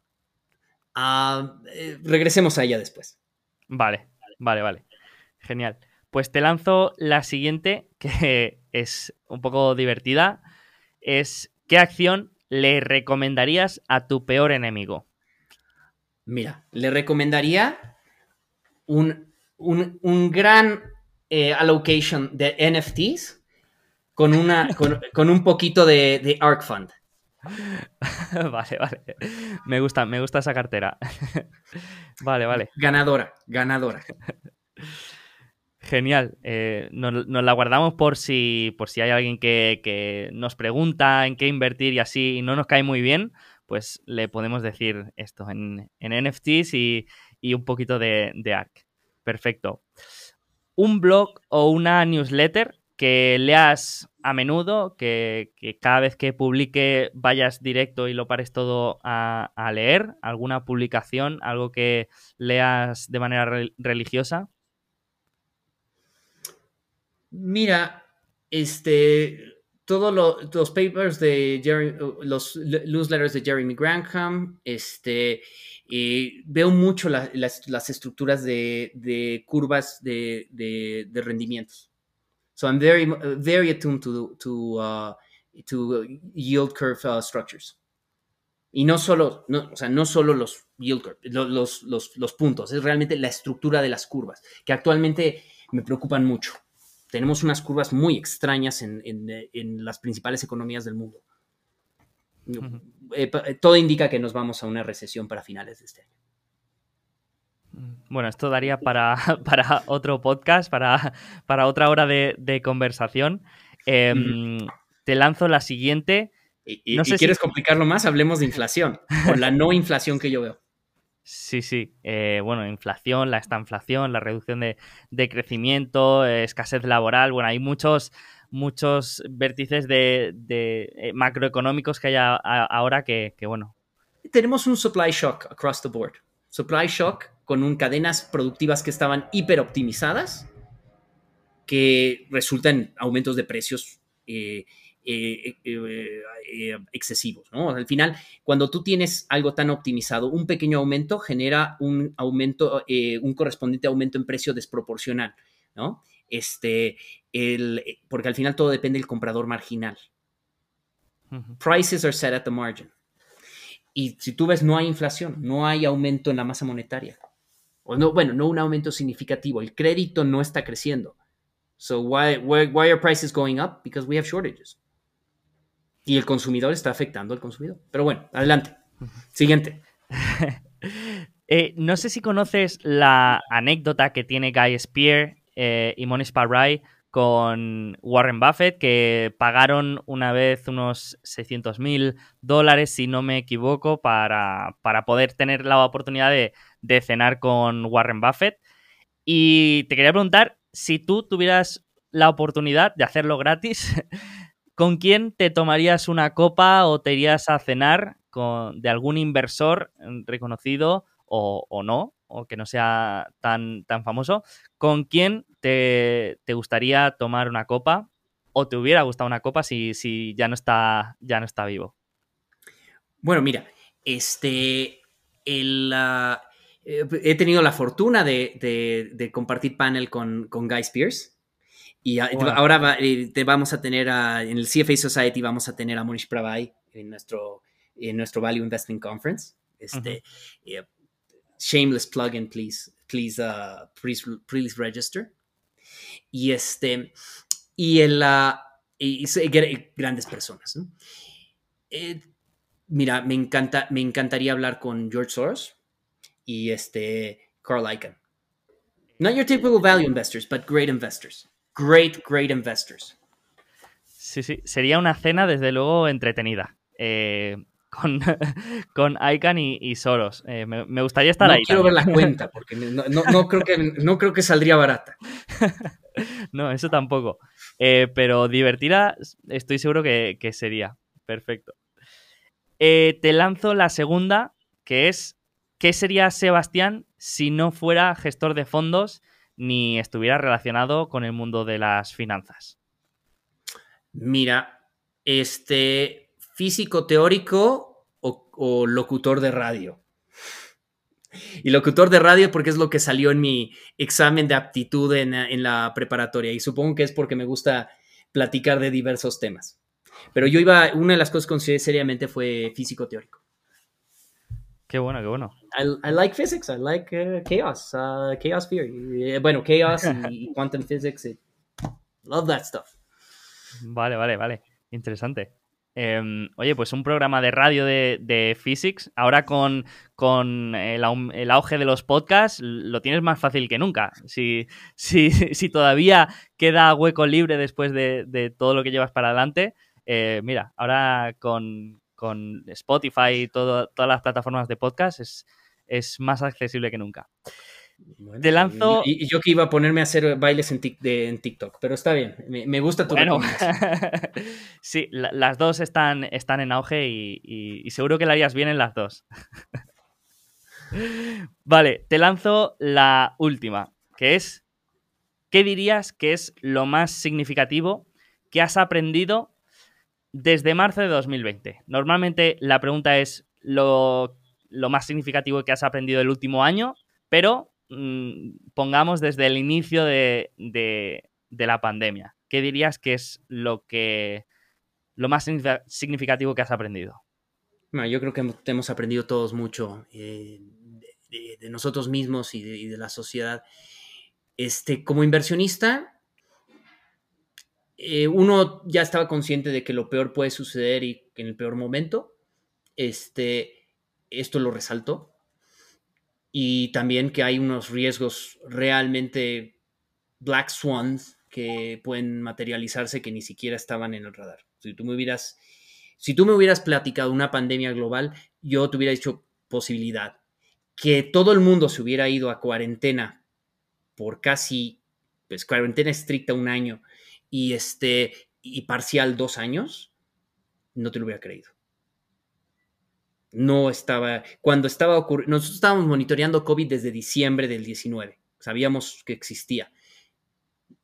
Ah, eh, regresemos a ella después. Vale, vale, vale. Genial. Pues te lanzo la siguiente, que es un poco divertida. Es, ¿qué acción le recomendarías a tu peor enemigo? Mira, le recomendaría un, un, gran eh, allocation de NFTs con, una, con, un poquito de, de ARC Fund. vale, vale. Me gusta, me gusta esa cartera. vale, vale. Ganadora, ganadora. Genial. Eh, nos, la guardamos por si, por si hay alguien que, nos pregunta en qué invertir y así y no nos cae muy bien, pues le podemos decir esto en, NFTs y, un poquito de, de ARC. Perfecto. Un blog o una newsletter que leas a menudo, que, cada vez que publique vayas directo y lo pares todo a, leer, alguna publicación, algo que leas de manera religiosa. Mira, este, todos los papers de Jerry, los newsletters de Jeremy Grantham, este, veo mucho las, estructuras de, curvas de, de rendimientos. So I'm very, very attuned to, to, uh, to yield curve uh, structures. Y no solo, no, o sea, no solo los yield curve, los, los, los, puntos, es realmente la estructura de las curvas, que actualmente me preocupan mucho. Tenemos unas curvas muy extrañas en, en, en las principales economías del mundo. Eh, todo indica que nos vamos a una recesión para finales de este año. Bueno, esto daría para, para otro podcast, para, para otra hora de, conversación. Em, te lanzo la siguiente. Y, no sé quieres complicarlo más, hablemos de inflación, o la no inflación que yo veo. Sí, sí. Eh, bueno, inflación, la estanflación, la reducción de, crecimiento, escasez laboral. Bueno, hay muchos, muchos vértices de, eh, macroeconómicos que hay ahora que, que, bueno. Tenemos un supply shock across the board. Supply shock con un, cadenas productivas que estaban hiperoptimizadas, que resultan en aumentos de precios eh, eh, eh, excesivos. ¿no? Al final, cuando tú tienes algo tan optimizado, un pequeño aumento genera un aumento, un correspondiente aumento en precio desproporcional. ¿no? Este, el, porque al final todo depende del comprador marginal. Prices are set at the margin. Y si tú ves, no hay inflación, no hay aumento en la masa monetaria o no, bueno, no un aumento significativo, el crédito no está creciendo. So why, why, are prices going up? Because we have shortages. Y el consumidor está afectando al consumidor. Pero bueno, adelante. Siguiente. Eh, no sé si conoces la anécdota que tiene Guy Spear eh, y Monish Parry con Warren Buffett, que pagaron una vez unos 600 mil dólares, si no me equivoco, para, para poder tener la oportunidad de, de cenar con Warren Buffett. Y te quería preguntar si tú tuvieras la oportunidad de hacerlo gratis, ¿con quién te tomarías una copa o te irías a cenar con, de algún inversor reconocido o, no, o que no sea tan, tan famoso? ¿Con quién te, gustaría tomar una copa o te hubiera gustado una copa si, si ya, no está, ya no está vivo? Bueno, mira, este, el, ah, eh, he tenido la fortuna de, compartir panel con, Guy Spears. Y ahora eh, te vamos a tener en el CFA Society vamos a tener a Monish Prabhai en nuestro, en nuestro Value Investing Conference. Este, eh, shameless plug-in, please. Please, uh, please, register. Y este, y el, uh, y, grandes personas. mira, me encanta, me encantaría hablar con George Soros y este Carl Icahn. Not your typical value investors, but great investors. Great, great investors. Sí, sí, sería una cena desde luego entretenida. Eh, con, con Icahn y, Soros. Eh, me, gustaría estar ahí. No quiero ver la cuenta, porque no, creo que, no creo que saldría barata. no, eso tampoco. Eh, pero divertida, estoy seguro que, que sería. Perfecto. te lanzo la segunda, que es ¿qué sería Sebastián si no fuera gestor de fondos ni estuviera relacionado con el mundo de las finanzas? Mira, este físico teórico o, locutor de radio. Y locutor de radio porque es lo que salió en mi examen de aptitud en, en, la preparatoria. Y supongo que es porque me gusta platicar de diversos temas. Pero yo iba, una de las cosas que consideré seriamente fue físico teórico. Qué bueno, qué bueno. I, like physics, I like uh, chaos, uh, chaos theory. Eh, bueno, chaos y, quantum physics. love that stuff. Vale, vale, vale. Interesante. Em, oye, pues un programa de radio de, physics, ahora con, con el, auge de los podcasts, lo tienes más fácil que nunca. Si, si, si todavía queda hueco libre después de, de todo lo que llevas para adelante, eh, mira, ahora con, con Spotify y todas las plataformas de podcast es, es más accesible que nunca. Te lanzo. Y, yo que iba a ponerme a hacer bailes en, TikTok, pero está bien, me, gusta tu bueno. sí, las dos están, están en auge y, seguro que la harías bien en las dos. vale, te lanzo la última, que es: ¿qué dirías que es lo más significativo que has aprendido desde marzo de 2020. Normalmente la pregunta es lo, más significativo que has aprendido el último año, pero mm, pongamos desde el inicio de, la pandemia. ¿Qué dirías que es lo que lo más significativo que has aprendido? yo creo que hemos aprendido todos mucho eh, de, nosotros mismos y de, y de, la sociedad. Este, como inversionista, eh, uno ya estaba consciente de que lo peor puede suceder y en el peor momento. Este, esto lo resaltó. Y también que hay unos riesgos realmente black swans que pueden materializarse que ni siquiera estaban en el radar. Si tú me hubieras, si tú me hubieras platicado una pandemia global, yo te hubiera dicho posibilidad. Que todo el mundo se hubiera ido a cuarentena por casi, pues cuarentena estricta un año y, este, y parcial dos años, no te lo hubiera creído. No estaba, cuando estaba ocurriendo, nosotros estábamos monitoreando COVID desde diciembre del 19, sabíamos que existía.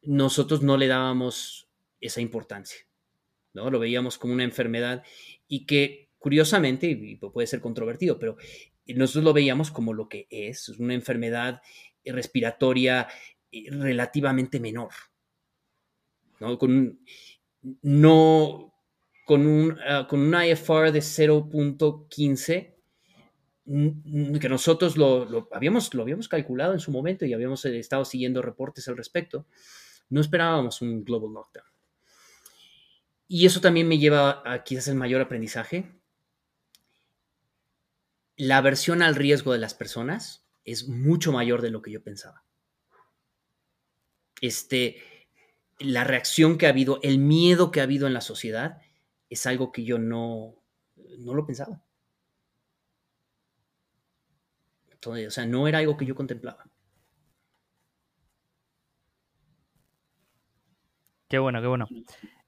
Nosotros no le dábamos esa importancia, ¿no? Lo veíamos como una enfermedad y que curiosamente, y puede ser controvertido, pero nosotros lo veíamos como lo que es, una enfermedad respiratoria eh, relativamente menor, ¿no? Con, no, con, un, uh, con un IFR de 0.15 que nosotros lo, lo, habíamos, lo habíamos calculado en su momento y habíamos eh, estado siguiendo reportes al respecto, no esperábamos un global lockdown. Y eso también me lleva a quizás el mayor aprendizaje. La aversión al riesgo de las personas es mucho mayor de lo que yo pensaba. Este, la reacción que ha habido, el miedo que ha habido en la sociedad, es algo que yo no, no lo pensaba. Entonces, o sea, no era algo que yo contemplaba. Qué bueno, qué bueno.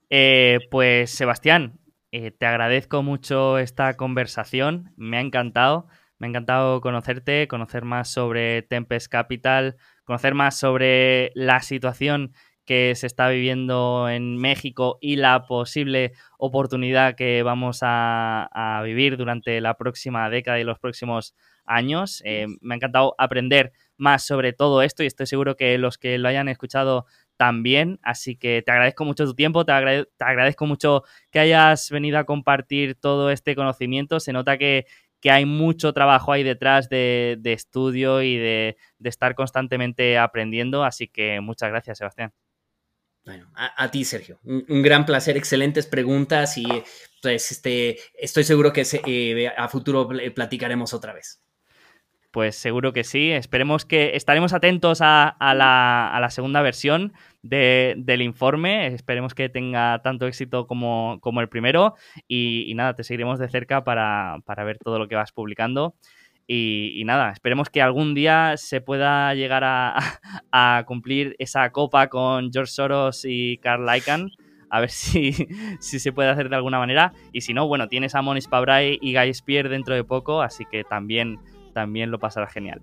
Eh, pues Sebastián, eh, te agradezco mucho esta conversación, me ha encantado, me ha encantado conocerte, conocer más sobre Tempest Capital, conocer más sobre la situación que se está viviendo en México y la posible oportunidad que vamos a, vivir durante la próxima década y los próximos años. Eh, me ha encantado aprender más sobre todo esto y estoy seguro que los que lo hayan escuchado también. Así que te agradezco mucho tu tiempo, te, agradezco mucho que hayas venido a compartir todo este conocimiento. Se nota que, hay mucho trabajo ahí detrás de, estudio y de, de, estar constantemente aprendiendo. Así que muchas gracias, Sebastián. Bueno, a, ti, Sergio. Un, gran placer, excelentes preguntas y pues este, estoy seguro que eh, a futuro platicaremos otra vez. Pues seguro que sí. Esperemos que estaremos atentos a, la, segunda versión del informe. Esperemos que tenga tanto éxito como, el primero. Y, nada, te seguiremos de cerca para ver todo lo que vas publicando. Y, nada, esperemos que algún día se pueda llegar a, cumplir esa copa con George Soros y Carl Icahn. A ver si, si, se puede hacer de alguna manera. Y si no, bueno, tienes a Monis Pabrai y Guy Spear dentro de poco, así que también también lo pasarás genial.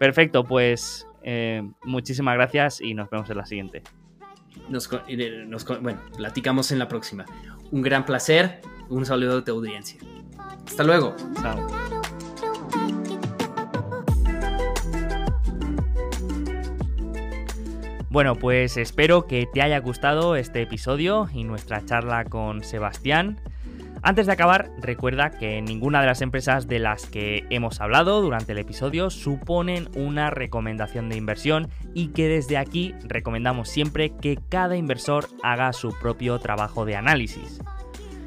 Perfecto, pues eh, muchísimas gracias y nos vemos en la siguiente. Nos, bueno, platicamos en la próxima. Un gran placer, un saludo a tu audiencia. Hasta luego. Chao. Bueno, pues espero que te haya gustado este episodio y nuestra charla con Sebastián. Antes de acabar, recuerda que ninguna de las empresas de las que hemos hablado durante el episodio suponen una recomendación de inversión y que desde aquí recomendamos siempre que cada inversor haga su propio trabajo de análisis.